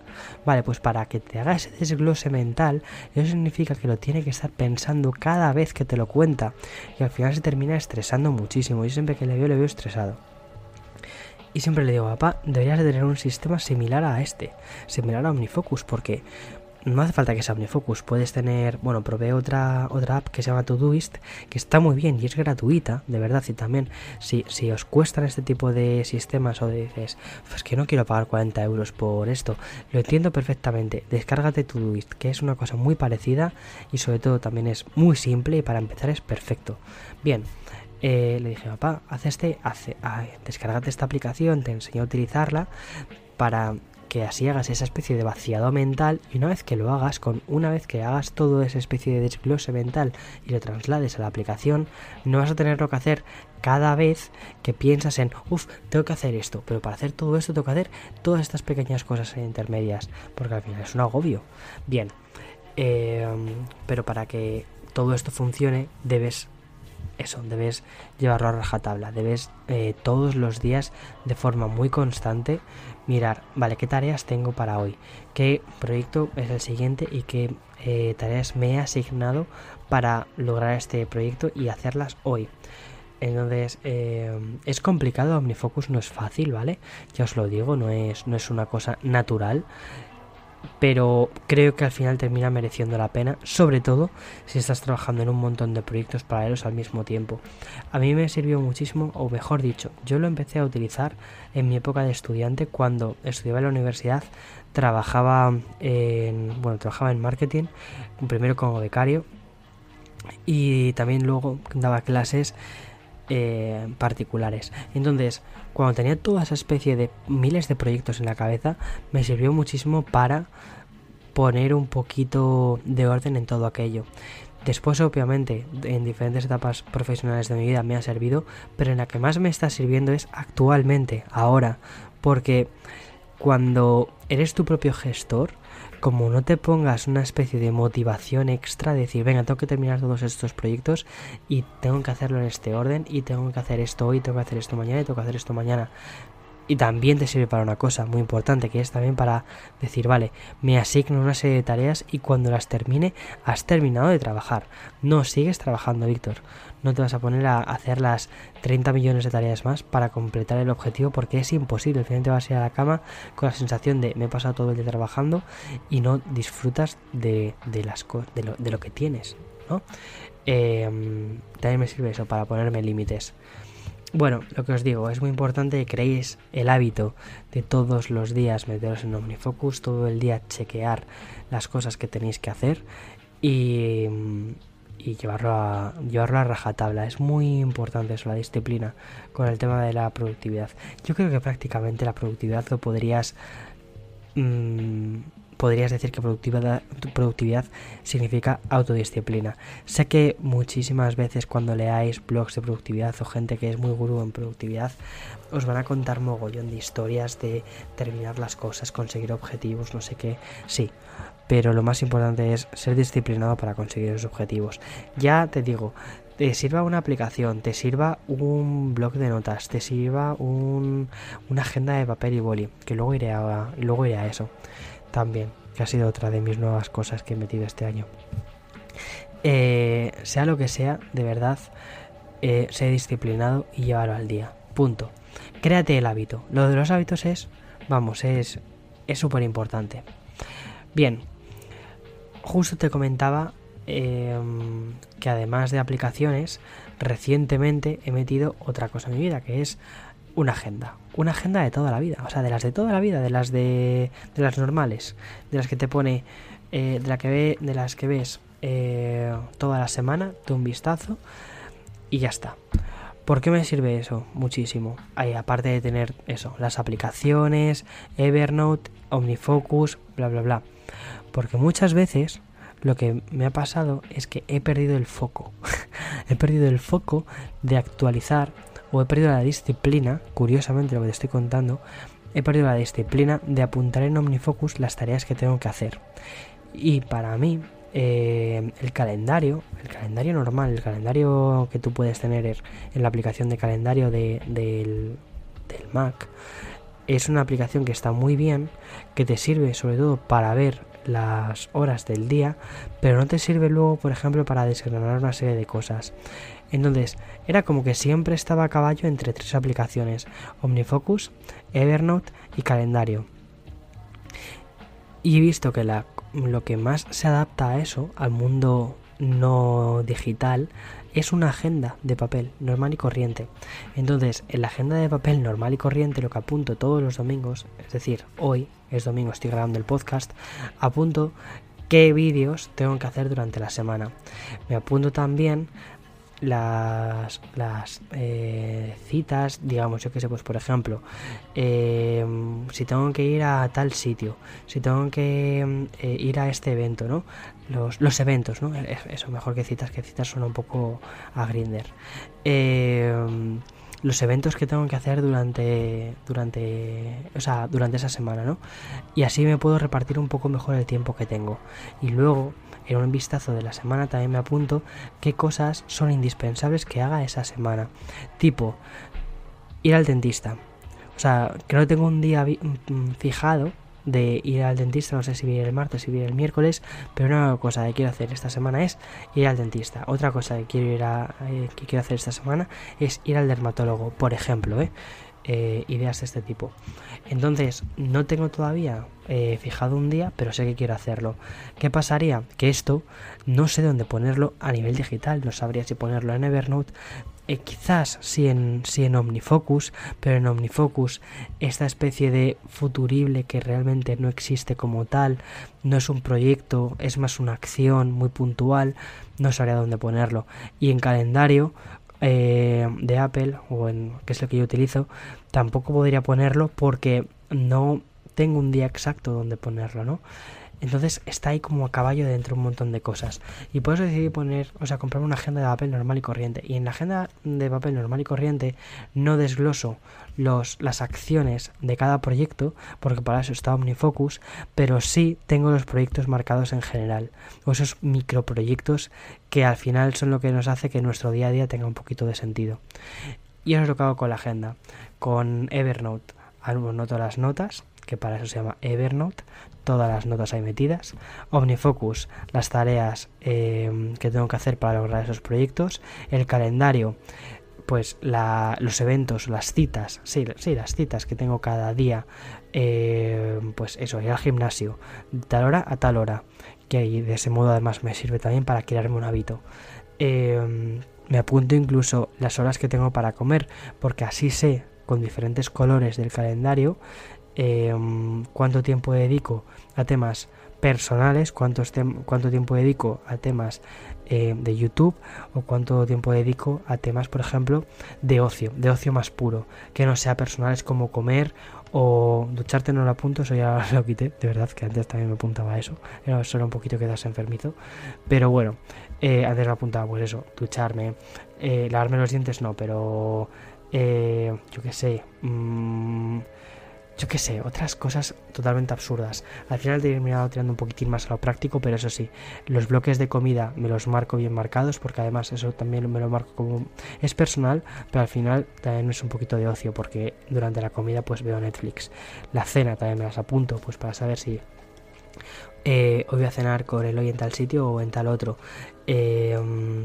S1: Vale, pues para que te haga ese desglose mental, eso significa que lo tiene que estar pensando cada vez que te lo cuenta. Y al final se termina estresando muchísimo. Yo siempre que le veo, le veo estresado. Y siempre le digo, papá, deberías de tener un sistema similar a este, similar a OmniFocus, porque no hace falta que sea OmniFocus, puedes tener, bueno, probé otra, otra app que se llama Todoist, que está muy bien y es gratuita, de verdad, y también si, si os cuestan este tipo de sistemas o dices, pues que no quiero pagar 40 euros por esto, lo entiendo perfectamente, descárgate Todoist, que es una cosa muy parecida y sobre todo también es muy simple y para empezar es perfecto. Bien, eh, le dije, papá, haz este, hace, descárgate esta aplicación, te enseño a utilizarla para que así hagas esa especie de vaciado mental y una vez que lo hagas, con una vez que hagas todo esa especie de desglose mental y lo traslades a la aplicación, no vas a tenerlo que hacer cada vez que piensas en, uff, tengo que hacer esto, pero para hacer todo esto tengo que hacer todas estas pequeñas cosas intermedias, porque al final es un agobio. Bien, em, pero para que todo esto funcione debes eso, debes llevarlo a rajatabla, debes eh, todos los días de forma muy constante mirar, vale, qué tareas tengo para hoy, qué proyecto es el siguiente y qué eh, tareas me he asignado para lograr este proyecto y hacerlas hoy. Entonces, eh, es complicado, OmniFocus no es fácil, ¿vale? Ya os lo digo, no es, no es una cosa natural pero creo que al final termina mereciendo la pena, sobre todo si estás trabajando en un montón de proyectos paralelos al mismo tiempo. A mí me sirvió muchísimo, o mejor dicho, yo lo empecé a utilizar en mi época de estudiante cuando estudiaba en la universidad, trabajaba en, bueno, trabajaba en marketing, primero como becario y también luego daba clases eh, particulares. Entonces, cuando tenía toda esa especie de miles de proyectos en la cabeza, me sirvió muchísimo para poner un poquito de orden en todo aquello. Después, obviamente, en diferentes etapas profesionales de mi vida me ha servido, pero en la que más me está sirviendo es actualmente, ahora, porque cuando eres tu propio gestor, como no te pongas una especie de motivación extra, de decir, venga, tengo que terminar todos estos proyectos y tengo que hacerlo en este orden y tengo que hacer esto hoy, tengo que hacer esto mañana y tengo que hacer esto mañana. Y también te sirve para una cosa muy importante, que es también para decir, vale, me asigno una serie de tareas y cuando las termine, has terminado de trabajar. No sigues trabajando, Víctor. No te vas a poner a hacer las 30 millones de tareas más para completar el objetivo porque es imposible. Al final te vas a ir a la cama con la sensación de me he pasado todo el día trabajando y no disfrutas de, las de lo, de lo que tienes. ¿no? Em, también me sirve eso para ponerme límites. Bueno, lo que os digo, es muy importante que creéis el hábito de todos los días meteros en OmniFocus, todo el día chequear las cosas que tenéis que hacer y, y llevarlo, a, llevarlo a rajatabla. Es muy importante eso, la disciplina con el tema de la productividad. Yo creo que prácticamente la productividad lo podrías... Mmm, podrías decir que productividad, productividad significa autodisciplina. Sé que muchísimas veces cuando leáis blogs de productividad o gente que es muy gurú en productividad, os van a contar mogollón de historias de terminar las cosas, conseguir objetivos, no sé qué. Sí, pero lo más importante es ser disciplinado para conseguir esos objetivos. Ya te digo, te sirva una aplicación, te sirva un blog de notas, te sirva un, una agenda de papel y boli, que luego iré a, luego iré a eso también, que ha sido otra de mis nuevas cosas que he metido este año. Eh, sea lo que sea, de verdad, eh, sé disciplinado y llévalo al día. Punto. Créate el hábito. Lo de los hábitos es, vamos, es súper importante. Bien, justo te comentaba em, que además de aplicaciones, recientemente he metido otra cosa en mi vida, que es una agenda. Una agenda de toda la vida. O sea, de las de toda la vida, de las de, de las normales. De las que te pone. Eh, de, la que ve, de las que ves eh, toda la semana, de un vistazo. Y ya está. ¿Por qué me sirve eso? Muchísimo. Ahí, aparte de tener eso, las aplicaciones, Evernote, OmniFocus, bla, bla, bla. Porque muchas veces lo que me ha pasado es que he perdido el foco. he perdido el foco de actualizar o he perdido la disciplina, curiosamente lo que te estoy contando, he perdido la disciplina de apuntar en OmniFocus las tareas que tengo que hacer. Y para mí, eh, el calendario, el calendario normal, el calendario que tú puedes tener en la aplicación de calendario del, del Mac, es una aplicación que está muy bien, que te sirve sobre todo para ver las horas del día, pero no te sirve luego, por ejemplo, para desgranar una serie de cosas. Entonces, era como que siempre estaba a caballo entre tres aplicaciones, Omnifocus, Evernote y Calendario. Y he visto que la, lo que más se adapta a eso, al mundo no digital, es una agenda de papel normal y corriente. Entonces, en la agenda de papel normal y corriente, lo que apunto todos los domingos, es decir, hoy es domingo, estoy grabando el podcast, apunto qué vídeos tengo que hacer durante la semana. Me apunto también las, las eh, citas, digamos, yo que sé, pues por ejemplo, em, si tengo que ir a tal sitio, si tengo que eh, ir a este evento, ¿no? Los, los eventos, ¿no? Eso, mejor que citas, que citas suena un poco a Grinder. Em, los eventos que tengo que hacer durante durante o sea, durante esa semana, ¿no? Y así me puedo repartir un poco mejor el tiempo que tengo. Y luego en un vistazo de la semana también me apunto qué cosas son indispensables que haga esa semana. Tipo, ir al dentista. O sea, que no tengo un día mm, mm, fijado de ir al dentista, no sé si viene el martes, si viene el miércoles, pero una cosa que quiero hacer esta semana es ir al dentista. Otra cosa que quiero ir a, eh, que quiero hacer esta semana es ir al dermatólogo, por ejemplo, ¿eh? Eh, ideas de este tipo. Entonces, no tengo todavía eh, fijado un día, pero sé que quiero hacerlo. ¿Qué pasaría? Que esto no sé dónde ponerlo a nivel digital, no sabría si ponerlo en Evernote. Eh, quizás sí en, en OmniFocus, pero en OmniFocus esta especie de futurible que realmente no existe como tal, no es un proyecto, es más una acción muy puntual, no sabría dónde ponerlo. Y en calendario, eh, de Apple, o en que es lo que yo utilizo, tampoco podría ponerlo porque no tengo un día exacto donde ponerlo, ¿no? Entonces está ahí como a caballo dentro un montón de cosas. Y por eso decidí poner, o sea, comprar una agenda de papel normal y corriente. Y en la agenda de papel normal y corriente no desgloso los, las acciones de cada proyecto, porque para eso está OmniFocus, pero sí tengo los proyectos marcados en general. O esos microproyectos que al final son lo que nos hace que nuestro día a día tenga un poquito de sentido. Y eso es lo que hago con la agenda. Con Evernote, anoto las notas que para eso se llama Evernote, todas las notas ahí metidas, OmniFocus, las tareas eh, que tengo que hacer para lograr esos proyectos, el calendario, pues los eventos, las citas, sí, sí, las citas que tengo cada día, eh, pues eso, ir al gimnasio, de tal hora a tal hora, que de ese modo además me sirve también para crearme un hábito. Eh, me apunto incluso las horas que tengo para comer, porque así sé con diferentes colores del calendario Em, cuánto tiempo dedico a temas personales, cuánto, cuánto tiempo dedico a temas eh, de YouTube o cuánto tiempo dedico a temas, por ejemplo, de ocio, de ocio más puro, que no sea personales como comer o ducharte no lo apunto, eso ya lo quité, de verdad que antes también me apuntaba eso, era solo un poquito quedarse enfermito, pero bueno, eh, antes me apuntaba pues eso, ducharme, eh, lavarme los dientes no, pero yo qué sé, mmm, yo qué sé, otras cosas totalmente absurdas. Al final he terminado tirando un poquitín más a lo práctico, pero eso sí, los bloques de comida me los marco bien marcados, porque además eso también me lo marco como... Es personal, pero al final también es un poquito de ocio, porque durante la comida pues veo Netflix. La cena también me las apunto, pues para saber si eh, hoy voy a cenar con el hoy en tal sitio o en tal otro. Eh,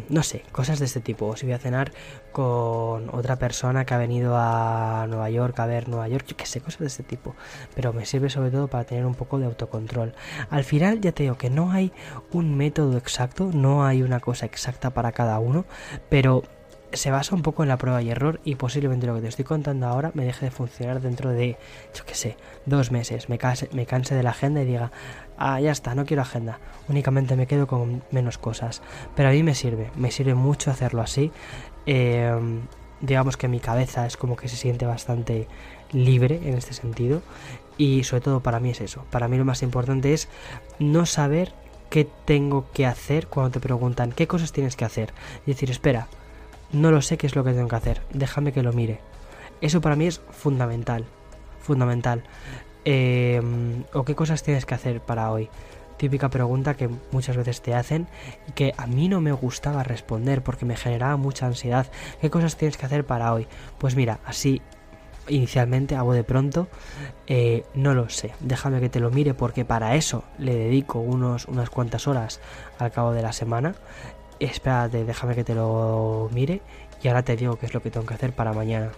S1: no sé, cosas de este tipo. O si voy a cenar con otra persona que ha venido a Nueva York a ver Nueva York, yo qué sé, cosas de este tipo. Pero me sirve sobre todo para tener un poco de autocontrol. Al final ya te digo que no hay un método exacto, no hay una cosa exacta para cada uno, pero se basa un poco en la prueba y error y posiblemente lo que te estoy contando ahora me deje de funcionar dentro de, yo qué sé, dos meses. Me, me canse de la agenda y diga, ah, ya está, no quiero agenda. Únicamente me quedo con menos cosas. Pero a mí me sirve, me sirve mucho hacerlo así. Em, digamos que mi cabeza es como que se siente bastante libre en este sentido. Y sobre todo para mí es eso. Para mí lo más importante es no saber qué tengo que hacer cuando te preguntan qué cosas tienes que hacer. Decir, espera, no lo sé qué es lo que tengo que hacer, déjame que lo mire. Eso para mí es fundamental, fundamental. Em, ¿O qué cosas tienes que hacer para hoy? Típica pregunta que muchas veces te hacen y que a mí no me gustaba responder porque me generaba mucha ansiedad. ¿Qué cosas tienes que hacer para hoy? Pues mira, así inicialmente, hago de pronto, eh, no lo sé. Déjame que te lo mire porque para eso le dedico unos, unas cuantas horas al cabo de la semana espérate, déjame que te lo mire y ahora te digo qué es lo que tengo que hacer para mañana.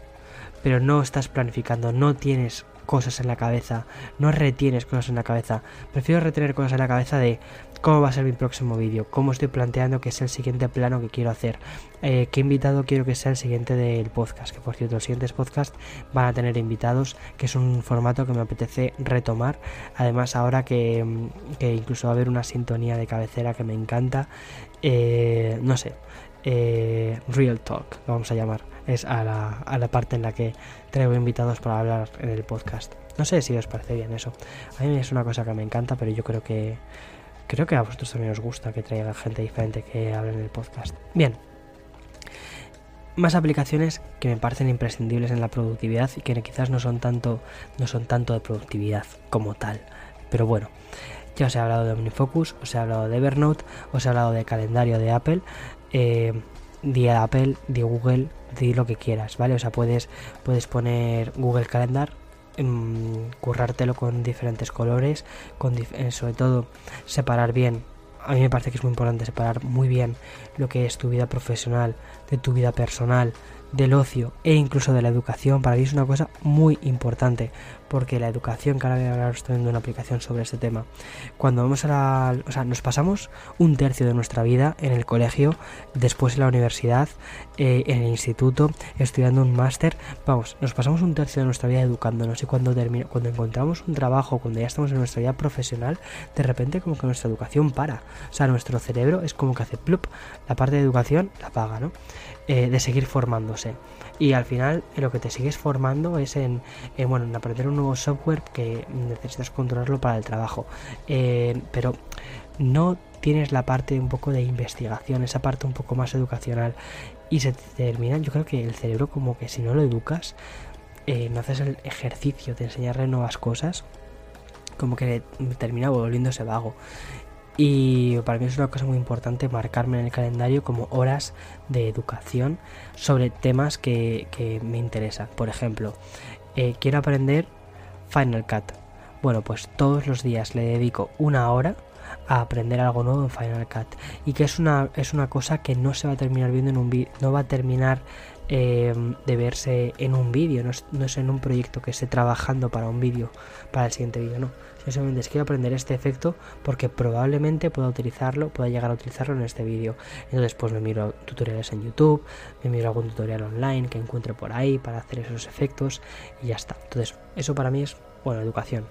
S1: Pero no estás planificando, no tienes cosas en la cabeza, no retienes cosas en la cabeza. Prefiero retener cosas en la cabeza de cómo va a ser mi próximo vídeo, cómo estoy planteando que es el siguiente plano que quiero hacer, eh, qué invitado quiero que sea el siguiente del podcast, que por cierto los siguientes podcasts van a tener invitados, que es un formato que me apetece retomar, además ahora que, mm, que incluso va a haber una sintonía de cabecera que me encanta, eh, no sé, eh, Real Talk, lo vamos a llamar, es a la, a la parte en la que traigo invitados para hablar en el podcast. No sé si os parece bien eso. A mí es una cosa que me encanta, pero yo creo que Creo que a vosotros también os gusta que traiga gente diferente que hable en el podcast. Bien. Más aplicaciones que me parecen imprescindibles en la productividad y que quizás no son tanto, no son tanto de productividad como tal. Pero bueno, ya os he hablado de OmniFocus, os he hablado de Evernote, os he hablado de calendario de Apple, eh, de Apple, de Google, de lo que quieras, ¿vale? O sea, puedes, puedes poner Google Calendar currártelo con diferentes colores, con eh, sobre todo separar bien. A mí me parece que es muy importante separar muy bien lo que es tu vida profesional de tu vida personal, del ocio e incluso de la educación. Para mí es una cosa muy importante porque la educación, que ahora voy a hablar también de una aplicación sobre este tema, cuando vamos a la... o sea, nos pasamos un tercio de nuestra vida en el colegio, después en la universidad, eh, en el instituto, estudiando un máster, vamos, nos pasamos un tercio de nuestra vida educándonos y cuando, termina, cuando encontramos un trabajo, cuando ya estamos en nuestra vida profesional, de repente como que nuestra educación para, o sea, nuestro cerebro es como que hace plup, la parte de educación la paga, ¿no? Eh, de seguir formándose y al final lo que te sigues formando es en, bueno, en aprender un nuevo software que necesitas controlarlo para el trabajo. Eh, pero no tienes la parte un poco de investigación, esa parte un poco más educacional y se termina, yo creo que el cerebro como que si no lo educas, eh, no haces el ejercicio de enseñarle nuevas cosas, como que termina volviéndose vago. Y para mí es una cosa muy importante marcarme en el calendario como horas de educación sobre temas que, me interesan. Por ejemplo, eh, quiero aprender Final Cut. Bueno, pues todos los días le dedico una hora a aprender algo nuevo en Final Cut. Y que es una, es una cosa que no se va a terminar viendo en un no va a terminar Em, de verse en un vídeo, no es, en un proyecto que esté trabajando para un vídeo, para el siguiente vídeo, no. Simplemente es quiero aprender este efecto porque probablemente pueda utilizarlo, pueda llegar a utilizarlo en este vídeo. Entonces pues me miro tutoriales en YouTube, me miro algún tutorial online que encuentre por ahí para hacer esos efectos y ya está. Entonces eso para mí es, bueno, educación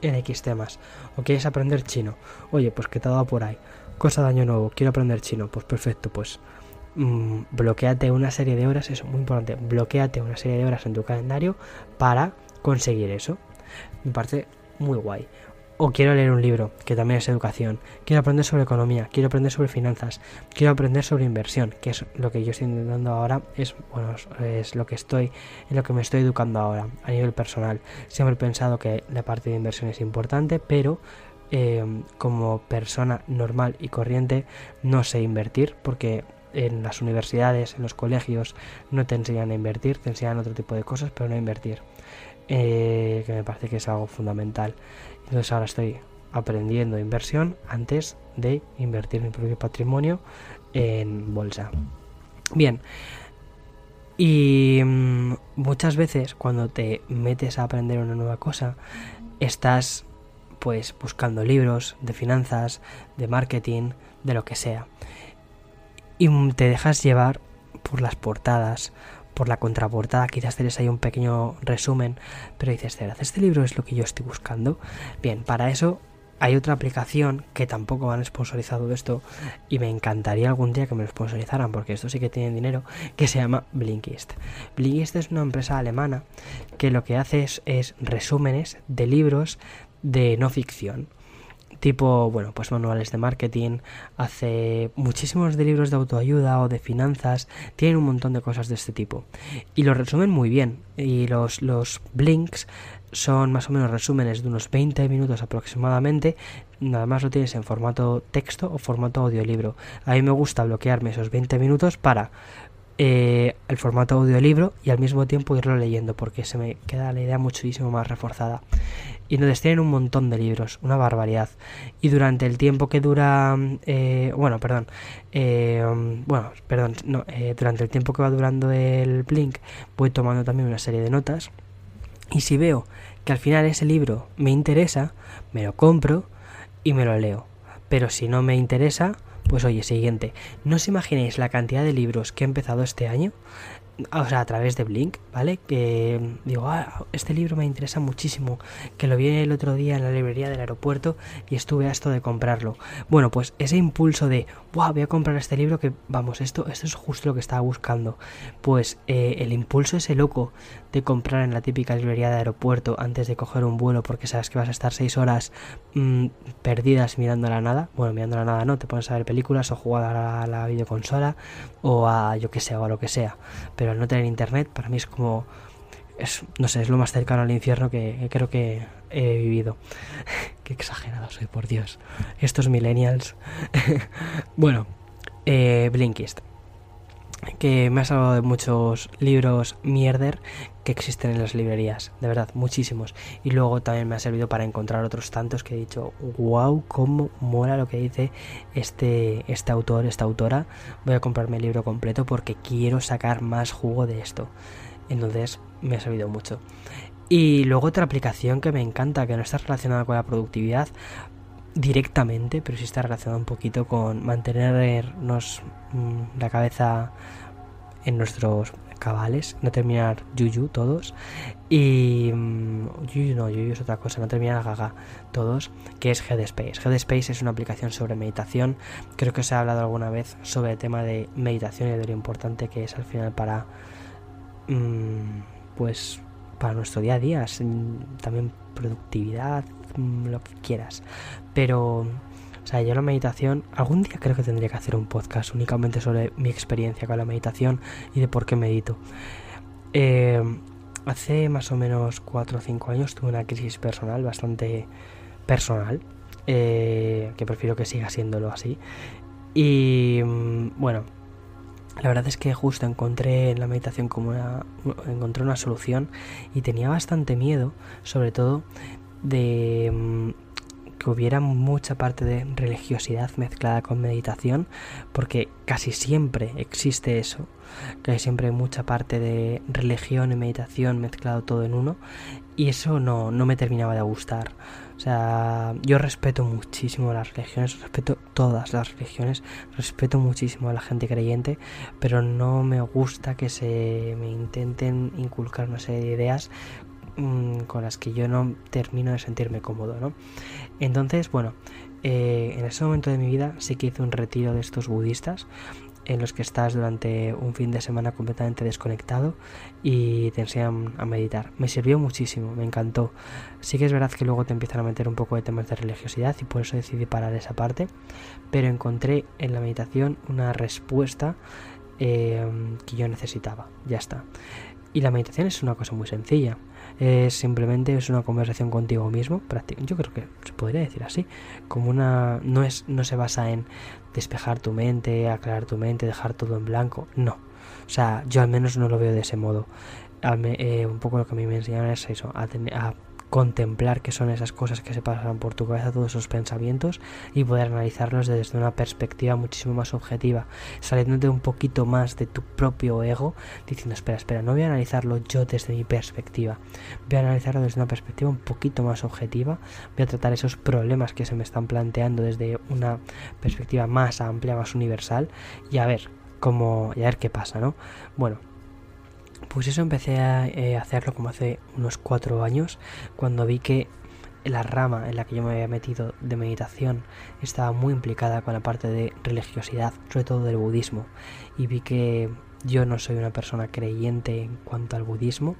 S1: en X temas. O quieres aprender chino. Oye, pues que te ha dado por ahí. Cosa de año nuevo, quiero aprender chino. Pues perfecto, pues Mm, bloqueate una serie de horas, eso es muy importante, bloqueate una serie de horas en tu calendario para conseguir eso. Me parece muy guay. O quiero leer un libro, que también es educación. Quiero aprender sobre economía, quiero aprender sobre finanzas, quiero aprender sobre inversión, que es lo que yo estoy intentando ahora, es bueno, es lo que estoy, en lo que me estoy educando ahora, a nivel personal. Siempre he pensado que la parte de inversión es importante, pero eh, como persona normal y corriente no sé invertir porque en las universidades, en los colegios, no te enseñan a invertir, te enseñan otro tipo de cosas, pero no a invertir. Eh, que me parece que es algo fundamental. Entonces ahora estoy aprendiendo inversión antes de invertir mi propio patrimonio en bolsa. Bien. Y mm, muchas veces cuando te metes a aprender una nueva cosa, estás pues buscando libros de finanzas, de marketing, de lo que sea y te dejas llevar por las portadas, por la contraportada, quizás tenés ahí un pequeño resumen, pero dices, ¿este libro es lo que yo estoy buscando? Bien, para eso hay otra aplicación que tampoco han sponsorizado esto y me encantaría algún día que me lo sponsorizaran porque esto sí que tienen dinero, que se llama Blinkist. Blinkist es una empresa alemana que lo que hace es resúmenes de libros de no ficción tipo, bueno, pues manuales de marketing, hace muchísimos de libros de autoayuda o de finanzas, tienen un montón de cosas de este tipo. Y lo resumen muy bien. Y los, los blinks son más o menos resúmenes de unos 20 minutos aproximadamente. Nada más lo tienes en formato texto o formato audiolibro. A mí me gusta bloquearme esos 20 minutos para eh, el formato audiolibro y al mismo tiempo irlo leyendo porque se me queda la idea muchísimo más reforzada. Y entonces tienen un montón de libros, una barbaridad. Y durante el tiempo que dura, eh, bueno, perdón, eh, bueno, perdón, no, durante el tiempo que va durando el Blink voy tomando también una serie de notas Y si veo que al final ese libro me interesa, me lo compro y me lo leo. Pero si no me interesa, pues oye, siguiente. No os imaginéis la cantidad de libros que he empezado este año o sea, a través de Blink, ¿vale? Que digo, ah, este libro me interesa muchísimo, que lo vi el otro día en la librería del aeropuerto y estuve a esto de comprarlo. Bueno, pues ese impulso de, wow, voy a comprar este libro que, vamos, esto, esto es justo lo que estaba buscando. Pues eh, el impulso ese loco de comprar en la típica librería de aeropuerto antes de coger un vuelo porque sabes que vas a estar seis horas mm, perdidas mirando a la nada. Bueno, mirando a la nada no, te pones a ver películas o jugar a la videoconsola o a yo que sé, o a lo que sea. Pero no tener internet, para mí es como. Es, no sé, es lo más cercano al infierno que, creo que he vivido. Qué exagerado soy, por Dios. Estos millennials. bueno, eh, Blinkist que me ha salvado de muchos libros mierder que existen en las librerías, de verdad, muchísimos. Y luego también me ha servido para encontrar otros tantos que he dicho, wow, cómo mola lo que dice este, este autor, esta autora. Voy a comprarme el libro completo porque quiero sacar más jugo de esto. Entonces me ha servido mucho. Y luego otra aplicación que me encanta, que no está relacionada con la productividad, directamente, pero sí está relacionado un poquito con mantenernos mm, la cabeza en nuestros cabales, no terminar yuyu todos y mm, yuyu no, yuyu es otra cosa, no terminar gaga todos, que es Headspace. Headspace es una aplicación sobre meditación, creo que os he hablado alguna vez sobre el tema de meditación y de lo importante que es al final para mm, pues para nuestro día a día, también productividad, mm, lo que quieras. Pero, sea, yo la meditación, algún día creo que tendría que hacer un podcast únicamente sobre mi experiencia con la meditación y de por qué medito. Eh, hace más o menos 4 o 5 años tuve una crisis personal bastante personal, eh, que prefiero que siga siéndolo así. Y mm, bueno, la verdad es que justo encontré en la meditación como una, encontré una solución y tenía bastante miedo, sobre todo de mm, que hubiera mucha parte de religiosidad mezclada con meditación, porque casi siempre existe eso, que hay siempre mucha parte de religión y meditación mezclado todo en uno, y eso no, no me terminaba de gustar. O sea, yo respeto muchísimo las religiones, respeto todas las religiones, respeto muchísimo a la gente creyente, pero no me gusta que se me intenten inculcar una serie de ideas mm, con las que yo no termino de sentirme cómodo, ¿no? Entonces, bueno, eh, en ese momento de mi vida sí que hice un retiro de estos budistas en los que estás durante un fin de semana completamente desconectado y te enseñan a meditar. Me sirvió muchísimo, me encantó. Sí que es verdad que luego te empiezan a meter un poco de temas de religiosidad y por eso decidí parar esa parte, pero encontré en la meditación una respuesta eh, que yo necesitaba. Ya está. Y la meditación es una cosa muy sencilla. Es simplemente es una conversación contigo mismo. Yo creo que se podría decir así. Como una. No es, no se basa en despejar tu mente, aclarar tu mente, dejar todo en blanco. No. O sea, yo al menos no lo veo de ese modo. Eh, un poco lo que a mí me enseñaron es eso, a, a contemplar qué son esas cosas que se pasan por tu cabeza, todos esos pensamientos y poder analizarlos desde una perspectiva muchísimo más objetiva, saliéndote un poquito más de tu propio ego, diciendo, espera, espera, no voy a analizarlo yo desde mi perspectiva, voy a analizarlo desde una perspectiva un poquito más objetiva, voy a tratar esos problemas que se me están planteando desde una perspectiva más amplia, más universal y a ver cómo, y a ver qué pasa, ¿no? Bueno, pues eso empecé a eh, hacerlo como hace unos cuatro años, cuando vi que la rama en la que yo me había metido de meditación estaba muy implicada con la parte de religiosidad, sobre todo del budismo, y vi que yo no soy una persona creyente en cuanto al budismo,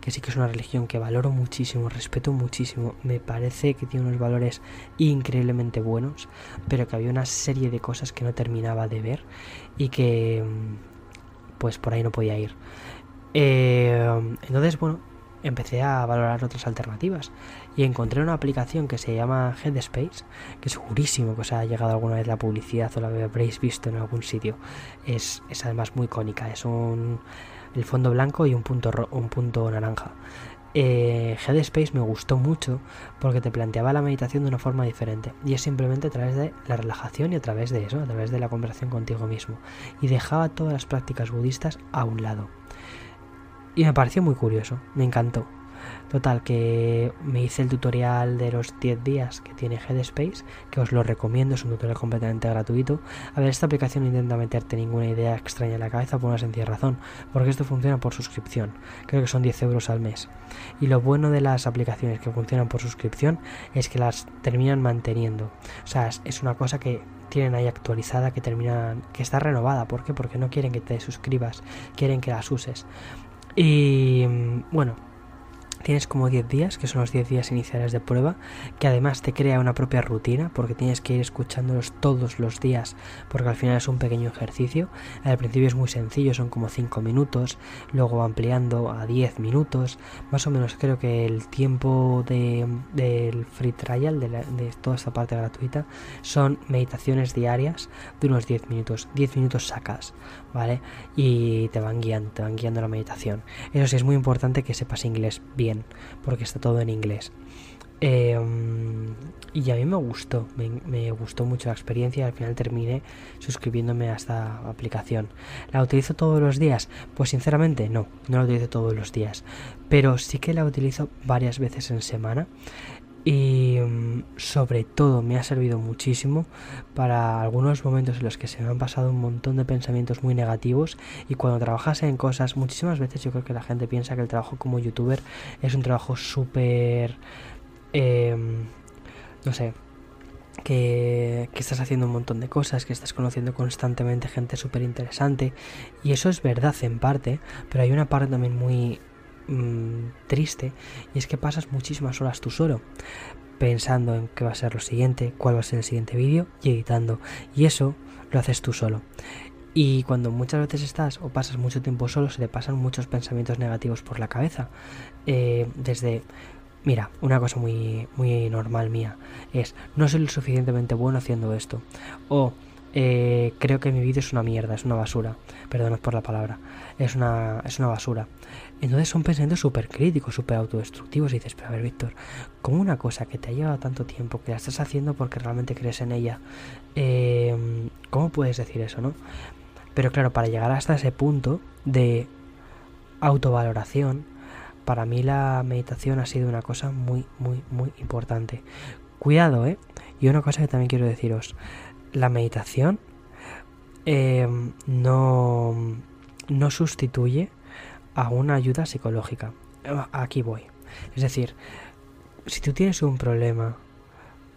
S1: que sí que es una religión que valoro muchísimo, respeto muchísimo, me parece que tiene unos valores increíblemente buenos, pero que había una serie de cosas que no terminaba de ver y que mm, pues por ahí no podía ir. Eh, entonces, bueno, empecé a valorar otras alternativas y encontré una aplicación que se llama Headspace, que segurísimo que os ha llegado alguna vez la publicidad o la habréis visto en algún sitio. Es, es además muy icónica, es un el fondo blanco y un punto, un punto naranja. Eh, Headspace me gustó mucho porque te planteaba la meditación de una forma diferente y es simplemente a través de la relajación y a través de eso, a través de la conversación contigo mismo y dejaba todas las prácticas budistas a un lado. Y me pareció muy curioso, me encantó. Total, que me hice el tutorial de los 10 días que tiene Headspace, que os lo recomiendo, es un tutorial completamente gratuito. A ver, esta aplicación no intenta meterte ninguna idea extraña en la cabeza por una sencilla razón, porque esto funciona por suscripción, creo que son 10 euros al mes. Y lo bueno de las aplicaciones que funcionan por suscripción es que las terminan manteniendo. O sea, es una cosa que tienen ahí actualizada que termina que está renovada. ¿Por qué? Porque no quieren que te suscribas, quieren que las uses. Y bueno, Tienes como 10 días, que son los 10 días iniciales de prueba, que además te crea una propia rutina, porque tienes que ir escuchándolos todos los días, porque al final es un pequeño ejercicio. Al principio es muy sencillo, son como 5 minutos, luego ampliando a 10 minutos, más o menos creo que el tiempo del free trial, de, de toda esta parte gratuita, son meditaciones diarias de unos 10 minutos. 10 minutos sacas, ¿vale? Y te van guiando, te van guiando la meditación. Eso sí, es muy importante que sepas inglés bien porque está todo en inglés. Em, y a mí me gustó, me, gustó mucho la experiencia al final terminé suscribiéndome a esta aplicación. ¿La utilizo todos los días? Pues sinceramente no, no la utilizo todos los días, pero sí que la utilizo varias veces en semana y mm, sobre todo me ha servido muchísimo para algunos momentos en los que se me han pasado un montón de pensamientos muy negativos y cuando trabajas en cosas, muchísimas veces yo creo que la gente piensa que el trabajo como youtuber es un trabajo súper... Em, no sé, que, que, estás haciendo un montón de cosas, que estás conociendo constantemente gente súper interesante. Y eso es verdad en parte, pero hay una parte también muy Mm, triste y es que pasas muchísimas horas tú solo pensando en qué va a ser lo siguiente, cuál va a ser el siguiente vídeo y editando. Y eso lo haces tú solo. Y cuando muchas veces estás o pasas mucho tiempo solo, se te pasan muchos pensamientos negativos por la cabeza. Eh, desde, mira, una cosa muy, muy normal mía es, no soy lo suficientemente bueno haciendo esto. O eh, creo que mi vídeo es una mierda, es una basura. Perdonad por la palabra. Es una, es una basura. Entonces son pensamientos súper críticos, súper autodestructivos. Y dices, pero a ver, Víctor, como una cosa que te ha llevado tanto tiempo, que la estás haciendo porque realmente crees en ella, eh, ¿cómo puedes decir eso, no? Pero claro, para llegar hasta ese punto de autovaloración, para mí la meditación ha sido una cosa muy, muy, muy importante. Cuidado, ¿eh? Y una cosa que también quiero deciros la meditación eh, no, no sustituye a una ayuda psicológica. Aquí voy. Es decir, si tú tienes un problema,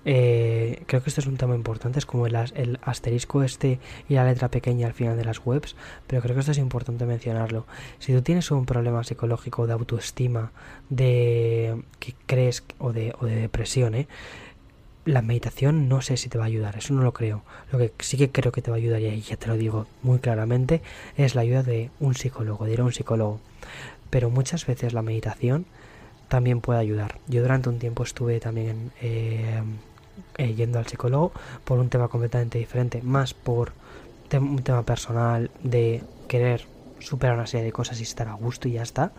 S1: eh, creo que esto es un tema importante, es como el, el, asterisco este y la letra pequeña al final de las webs, pero creo que esto es importante mencionarlo. Si tú tienes un problema psicológico de autoestima, de que crees o de, o de depresión, ¿eh? La meditación no sé si te va a ayudar, eso no lo creo. Lo que sí que creo que te va a ayudar, y ya te lo digo muy claramente, es la ayuda de un psicólogo, de ir a un psicólogo. Pero muchas veces la meditación también puede ayudar. Yo durante un tiempo estuve también eh, eh, yendo al psicólogo por un tema completamente diferente, más por un tema personal de querer superar una serie de cosas y estar a gusto y ya está.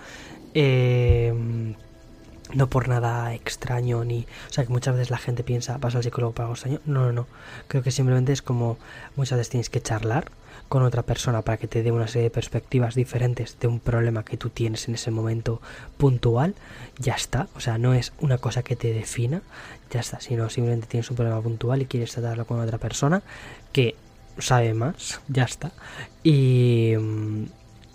S1: Eh, no por nada extraño ni o sea que muchas veces la gente piensa paso al psicólogo para algo extraño. No no no. Creo que simplemente es como muchas veces tienes que charlar con otra persona para que te dé una serie de perspectivas diferentes de un problema que tú tienes en ese momento puntual. Ya está. O sea no es una cosa que te defina. Ya está. Sino simplemente tienes un problema puntual y quieres tratarlo con otra persona que sabe más. Ya está. Y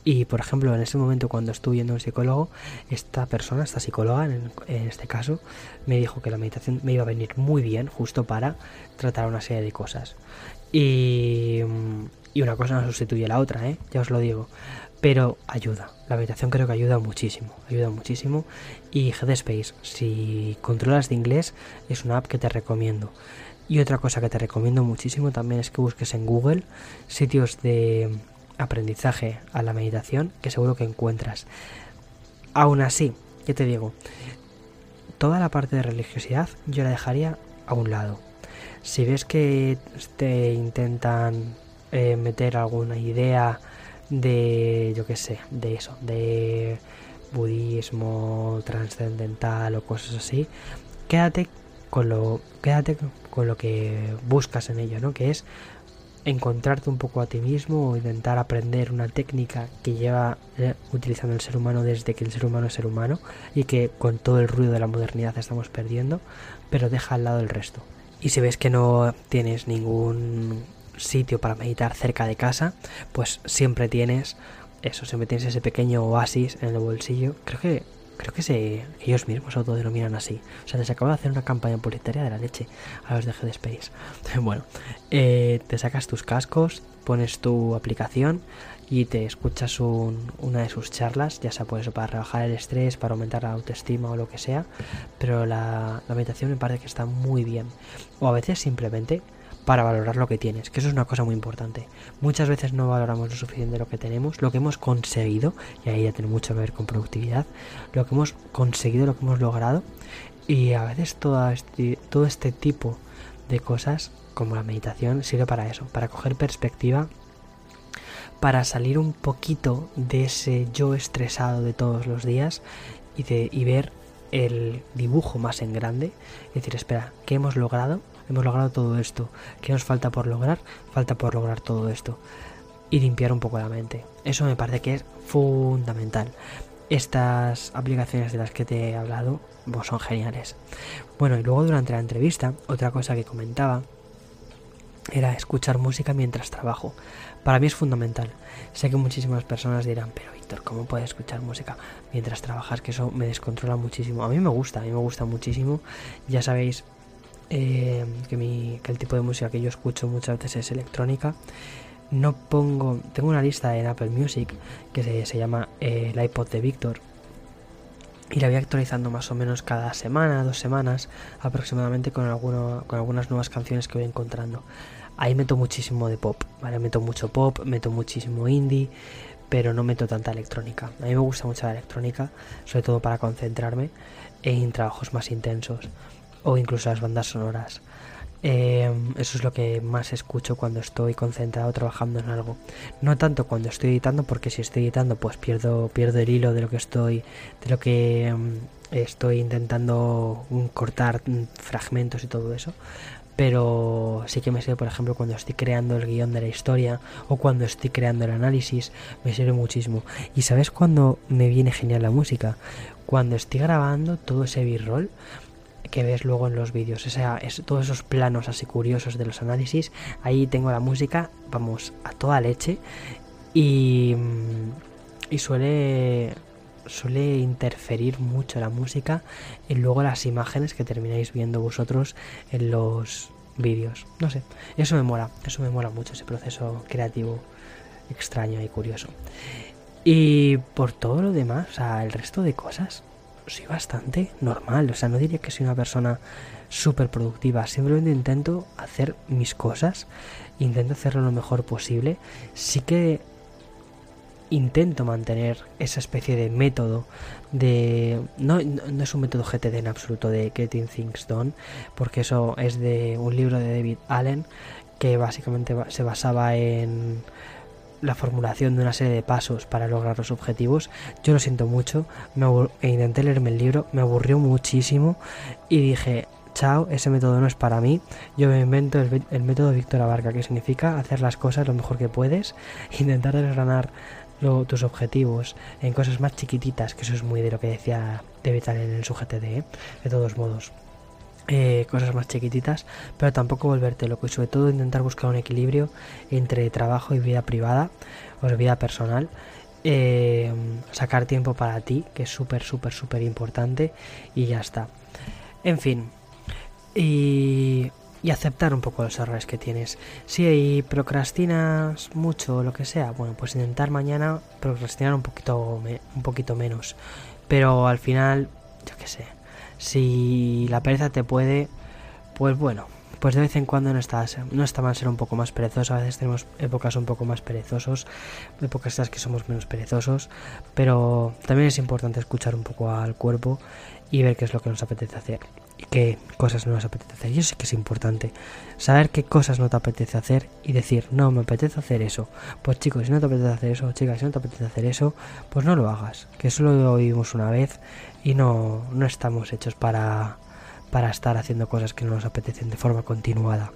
S1: y por ejemplo, en ese momento cuando estuve yendo a un psicólogo, esta persona, esta psicóloga en, este caso, me dijo que la meditación me iba a venir muy bien justo para tratar una serie de cosas. Y, y una cosa no sustituye a la otra, ¿eh? ya os lo digo. Pero ayuda, la meditación creo que ayuda muchísimo, ayuda muchísimo. Y Headspace, si controlas de inglés, es una app que te recomiendo. Y otra cosa que te recomiendo muchísimo también es que busques en Google sitios de aprendizaje a la meditación que seguro que encuentras. Aún así, ya te digo, toda la parte de religiosidad yo la dejaría a un lado. Si ves que te intentan eh, meter alguna idea de, yo qué sé, de eso, de budismo trascendental o cosas así, quédate con lo, quédate con lo que buscas en ello, ¿no? Que es encontrarte un poco a ti mismo o intentar aprender una técnica que lleva eh, utilizando el ser humano desde que el ser humano es ser humano y que con todo el ruido de la modernidad estamos perdiendo, pero deja al lado el resto. Y si ves que no tienes ningún sitio para meditar cerca de casa, pues siempre tienes eso, siempre tienes ese pequeño oasis en el bolsillo. Creo que creo que se, ellos mismos autodenominan así. O sea, les acabo de hacer una campaña publicitaria de la leche a los de Space. bueno, eh, te sacas tus cascos, pones tu aplicación y te escuchas una de sus charlas, ya sea por eso, para rebajar el estrés, para aumentar la autoestima o lo que sea. Pero la, la meditación me parece que está muy bien. O a veces simplemente para valorar lo que tienes, que eso es una cosa muy importante. Muchas veces no valoramos lo suficiente lo que tenemos, lo que hemos conseguido, y ahí ya tiene mucho que ver con productividad, lo que hemos conseguido, lo que hemos logrado, y a veces todo este, todo este tipo de cosas, como la meditación, sirve para eso, para coger perspectiva, para salir un poquito de ese yo estresado de todos los días y, de, y ver el dibujo más en grande y decir, espera, ¿qué hemos logrado? Hemos logrado todo esto. ¿Qué nos falta por lograr? Falta por lograr todo esto. Y limpiar un poco la mente. Eso me parece que es fundamental. Estas aplicaciones de las que te he hablado pues son geniales. Bueno, y luego durante la entrevista, otra cosa que comentaba era escuchar música mientras trabajo. Para mí es fundamental. Sé que muchísimas personas dirán, pero Víctor, ¿cómo puedes escuchar música mientras trabajas? Que eso me descontrola muchísimo. A mí me gusta, a mí me gusta muchísimo. Ya sabéis, eh, que, el tipo de música que yo escucho muchas veces es electrónica. No pongo, tengo una lista en Apple Music que se, se llama eh, el iPod de Víctor y la voy actualizando más o menos cada semana, dos semanas aproximadamente con, alguno, con algunas nuevas canciones que voy encontrando. Ahí meto muchísimo de pop, ¿vale? Meto mucho pop, meto muchísimo indie, pero no meto tanta electrónica. A mí me gusta mucho la electrónica, sobre todo para concentrarme en trabajos más intensos o incluso las bandas sonoras. Em, eso es lo que más escucho cuando estoy concentrado trabajando en algo. No tanto cuando estoy editando, porque si estoy editando, pues pierdo, pierdo el hilo de lo que estoy, de lo que em, estoy intentando cortar mm, fragmentos y todo eso. Pero sí que me sirve, por ejemplo, cuando estoy creando el guion de la historia o cuando estoy creando el análisis, me sirve muchísimo. ¿Y sabes cuando me viene genial la música? Cuando estoy grabando todo ese b-roll que ves luego en los vídeos. O es, todos esos planos así curiosos de los análisis. Ahí tengo la música, vamos, a toda leche. Y, y suele, suele interferir mucho la música y luego las imágenes que termináis viendo vosotros en los vídeos. No sé, eso me mola, eso me mola mucho, ese proceso creativo extraño y curioso. Y por todo lo demás, o sea, el resto de cosas, soy bastante normal. O sea, no diría que soy una persona súper productiva. Simplemente intento hacer mis cosas. Intento hacerlo lo mejor posible. Sí que intento mantener esa especie de método de no, no, es un método GTD en absoluto de Getting Things Done porque eso es de un libro de David Allen que básicamente se basaba en la formulación de una serie de pasos para lograr los objetivos. Yo lo siento mucho, me e intenté leerme el libro, me aburrió muchísimo y dije, chao, ese método no es para mí. Yo me invento el, método Víctor Abarca, que significa hacer las cosas lo mejor que puedes, intentar desgranar tus objetivos en cosas más chiquititas, que eso es muy de lo que decía David Allen en su GTD, ¿eh? de todos modos. Eh, cosas más chiquititas, pero tampoco volverte loco y sobre todo intentar buscar un equilibrio entre trabajo y vida privada o vida personal. Eh, sacar tiempo para ti, que es súper, súper, súper importante y ya está. En fin, y, aceptar un poco los errores que tienes. Si procrastinas mucho o lo que sea, bueno, pues intentar mañana procrastinar un poquito, un poquito menos. Pero al final, yo qué sé, si la pereza te puede, pues bueno, pues de vez en cuando no está, no está mal ser un poco más perezoso. A veces tenemos épocas un poco más perezosos, épocas estas que somos menos perezosos, pero también es importante escuchar un poco al cuerpo y ver qué es lo que nos apetece hacer y qué cosas no nos apetece hacer. Yo sé que es importante saber qué cosas no te apetece hacer y decir, no, me apetece hacer eso. Pues chicos, si no te apetece hacer eso, chicas, si no te apetece hacer eso, pues no lo hagas. Que solo lo oímos una vez y no, no estamos hechos para, para estar haciendo cosas que no nos apetecen de forma continuada.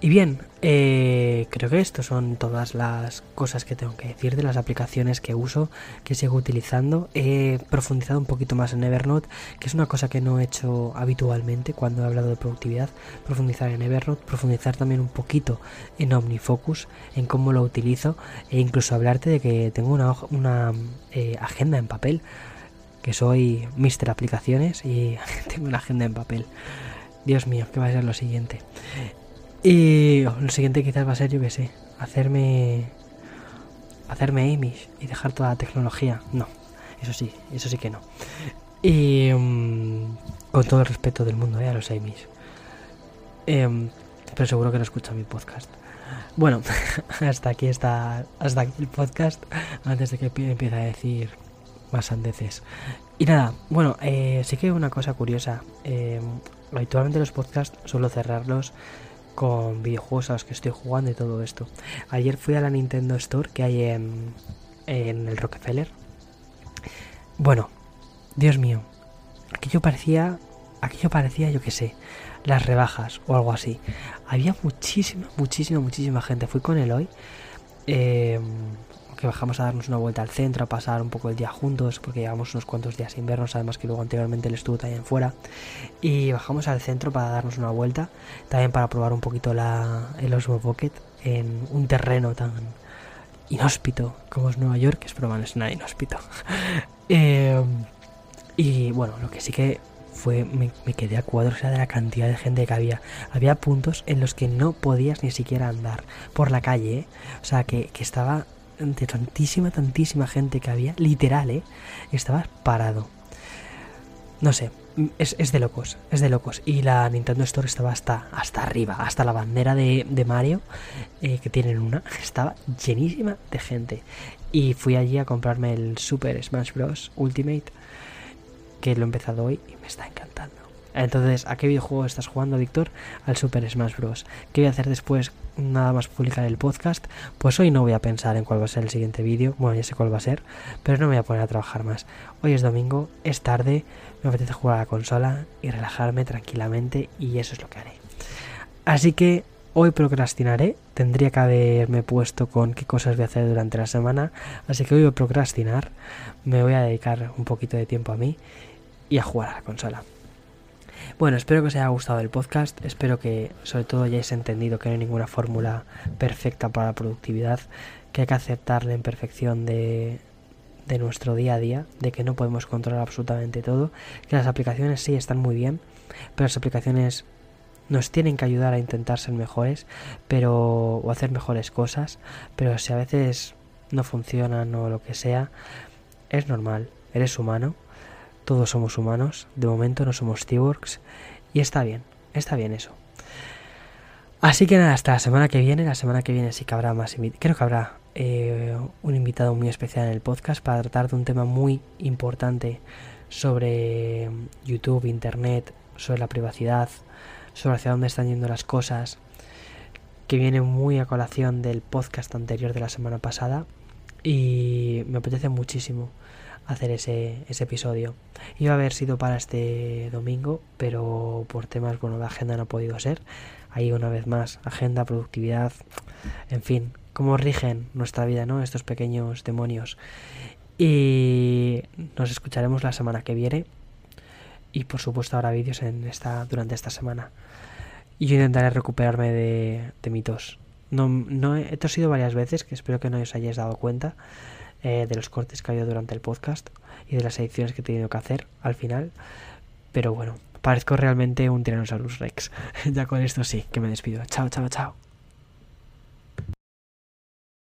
S1: Y bien, eh, creo que estas son todas las cosas que tengo que decir de las aplicaciones que uso, que sigo utilizando. He profundizado un poquito más en Evernote, que es una cosa que no he hecho habitualmente cuando he hablado de productividad. Profundizar en Evernote, profundizar también un poquito en OmniFocus, en cómo lo utilizo, e incluso hablarte de que tengo una, una eh, agenda en papel, que soy Mister Aplicaciones y tengo una agenda en papel. Dios mío, ¿qué va a ser lo siguiente? Y lo siguiente quizás va a ser, yo que sé, hacerme hacerme Amish y dejar toda la tecnología. No, eso sí, eso sí que no. Y um, con todo el respeto del mundo ¿eh? a los Amish. Em, pero seguro que no escucha mi podcast. Bueno, hasta aquí está hasta aquí el podcast antes de que empiece a decir más sandeces. Y nada, bueno, eh, sí que una cosa curiosa. Eh, habitualmente los podcasts suelo cerrarlos con videojuegos a los que estoy jugando y todo esto. Ayer fui a la Nintendo Store que hay en, en el Rockefeller. Bueno, Dios mío, aquello parecía, aquello parecía, yo que sé, las rebajas o algo así. Había muchísima, muchísima, muchísima gente. Fui con Eloy. Eh, que bajamos a darnos una vuelta al centro, a pasar un poco el día juntos, porque llevamos unos cuantos días sin vernos, además que luego anteriormente él estuvo también fuera. Y bajamos al centro para darnos una vuelta, también para probar un poquito la, el Osmo Pocket en un terreno tan inhóspito como es Nueva York, que es broma, no es nada inhóspito. eh, y bueno, lo que sí que fue, me, quedé a cuadro, o sea, de la cantidad de gente que había. Había puntos en los que no podías ni siquiera andar por la calle, ¿eh? o sea, que, que estaba de tantísima, tantísima gente que había, literal, ¿eh? Parado. No sé, es, es, de locos, es de locos. Y la Nintendo Store estaba hasta, hasta arriba, hasta la bandera de, de Mario, eh, que tienen una, estaba llenísima de gente. Y fui allí a comprarme el Super Smash Bros. Ultimate, que lo he empezado hoy y me está encantando. Entonces, ¿a qué videojuego estás jugando, Víctor? Al Super Smash Bros. ¿Qué voy a hacer después? Nada más publicar el podcast. Pues hoy no voy a pensar en cuál va a ser el siguiente vídeo. Bueno, ya sé cuál va a ser, pero no me voy a poner a trabajar más. Hoy es domingo, es tarde, me apetece jugar a la consola y relajarme tranquilamente y eso es lo que haré. Así que hoy procrastinaré. Tendría que haberme puesto con qué cosas voy a hacer durante la semana. Así que hoy voy a procrastinar. Me voy a dedicar un poquito de tiempo a mí y a jugar a la consola. Bueno, espero que os haya gustado el podcast, espero que sobre todo hayáis entendido que no hay ninguna fórmula perfecta para la productividad, que hay que aceptar la imperfección de, de nuestro día a día, de que no podemos controlar absolutamente todo, que las aplicaciones sí están muy bien, pero las aplicaciones nos tienen que ayudar a intentar ser mejores, pero o hacer mejores cosas, pero si a veces no funcionan o lo que sea, es normal, eres humano todos somos humanos, de momento no somos cyborgs y está bien, está bien eso. Así que nada, hasta la semana que viene, la semana que viene sí que habrá más, creo que habrá eh, un invitado muy especial en el podcast para tratar de un tema muy importante sobre YouTube, Internet, sobre la privacidad, sobre hacia dónde están yendo las cosas, que viene muy a colación del podcast anterior de la semana pasada y me apetece muchísimo hacer ese, ese episodio. Iba a haber sido para este domingo, pero por temas bueno, de agenda no ha podido ser. Ahí una vez más, agenda, productividad, en fin, cómo rigen nuestra vida, ¿no? Estos pequeños demonios. Y nos escucharemos la semana que viene. Y por supuesto habrá vídeos en esta, durante esta semana. Y yo intentaré recuperarme de, de mi tos. No, no he, tosido varias veces, que espero que no os hayáis dado cuenta eh, de los cortes que ha habido durante el podcast y de las ediciones que he tenido que hacer al final. Pero bueno, parezco realmente un Tyrannosaurus Rex. ya con esto sí, que me despido. Chao, chao, chao.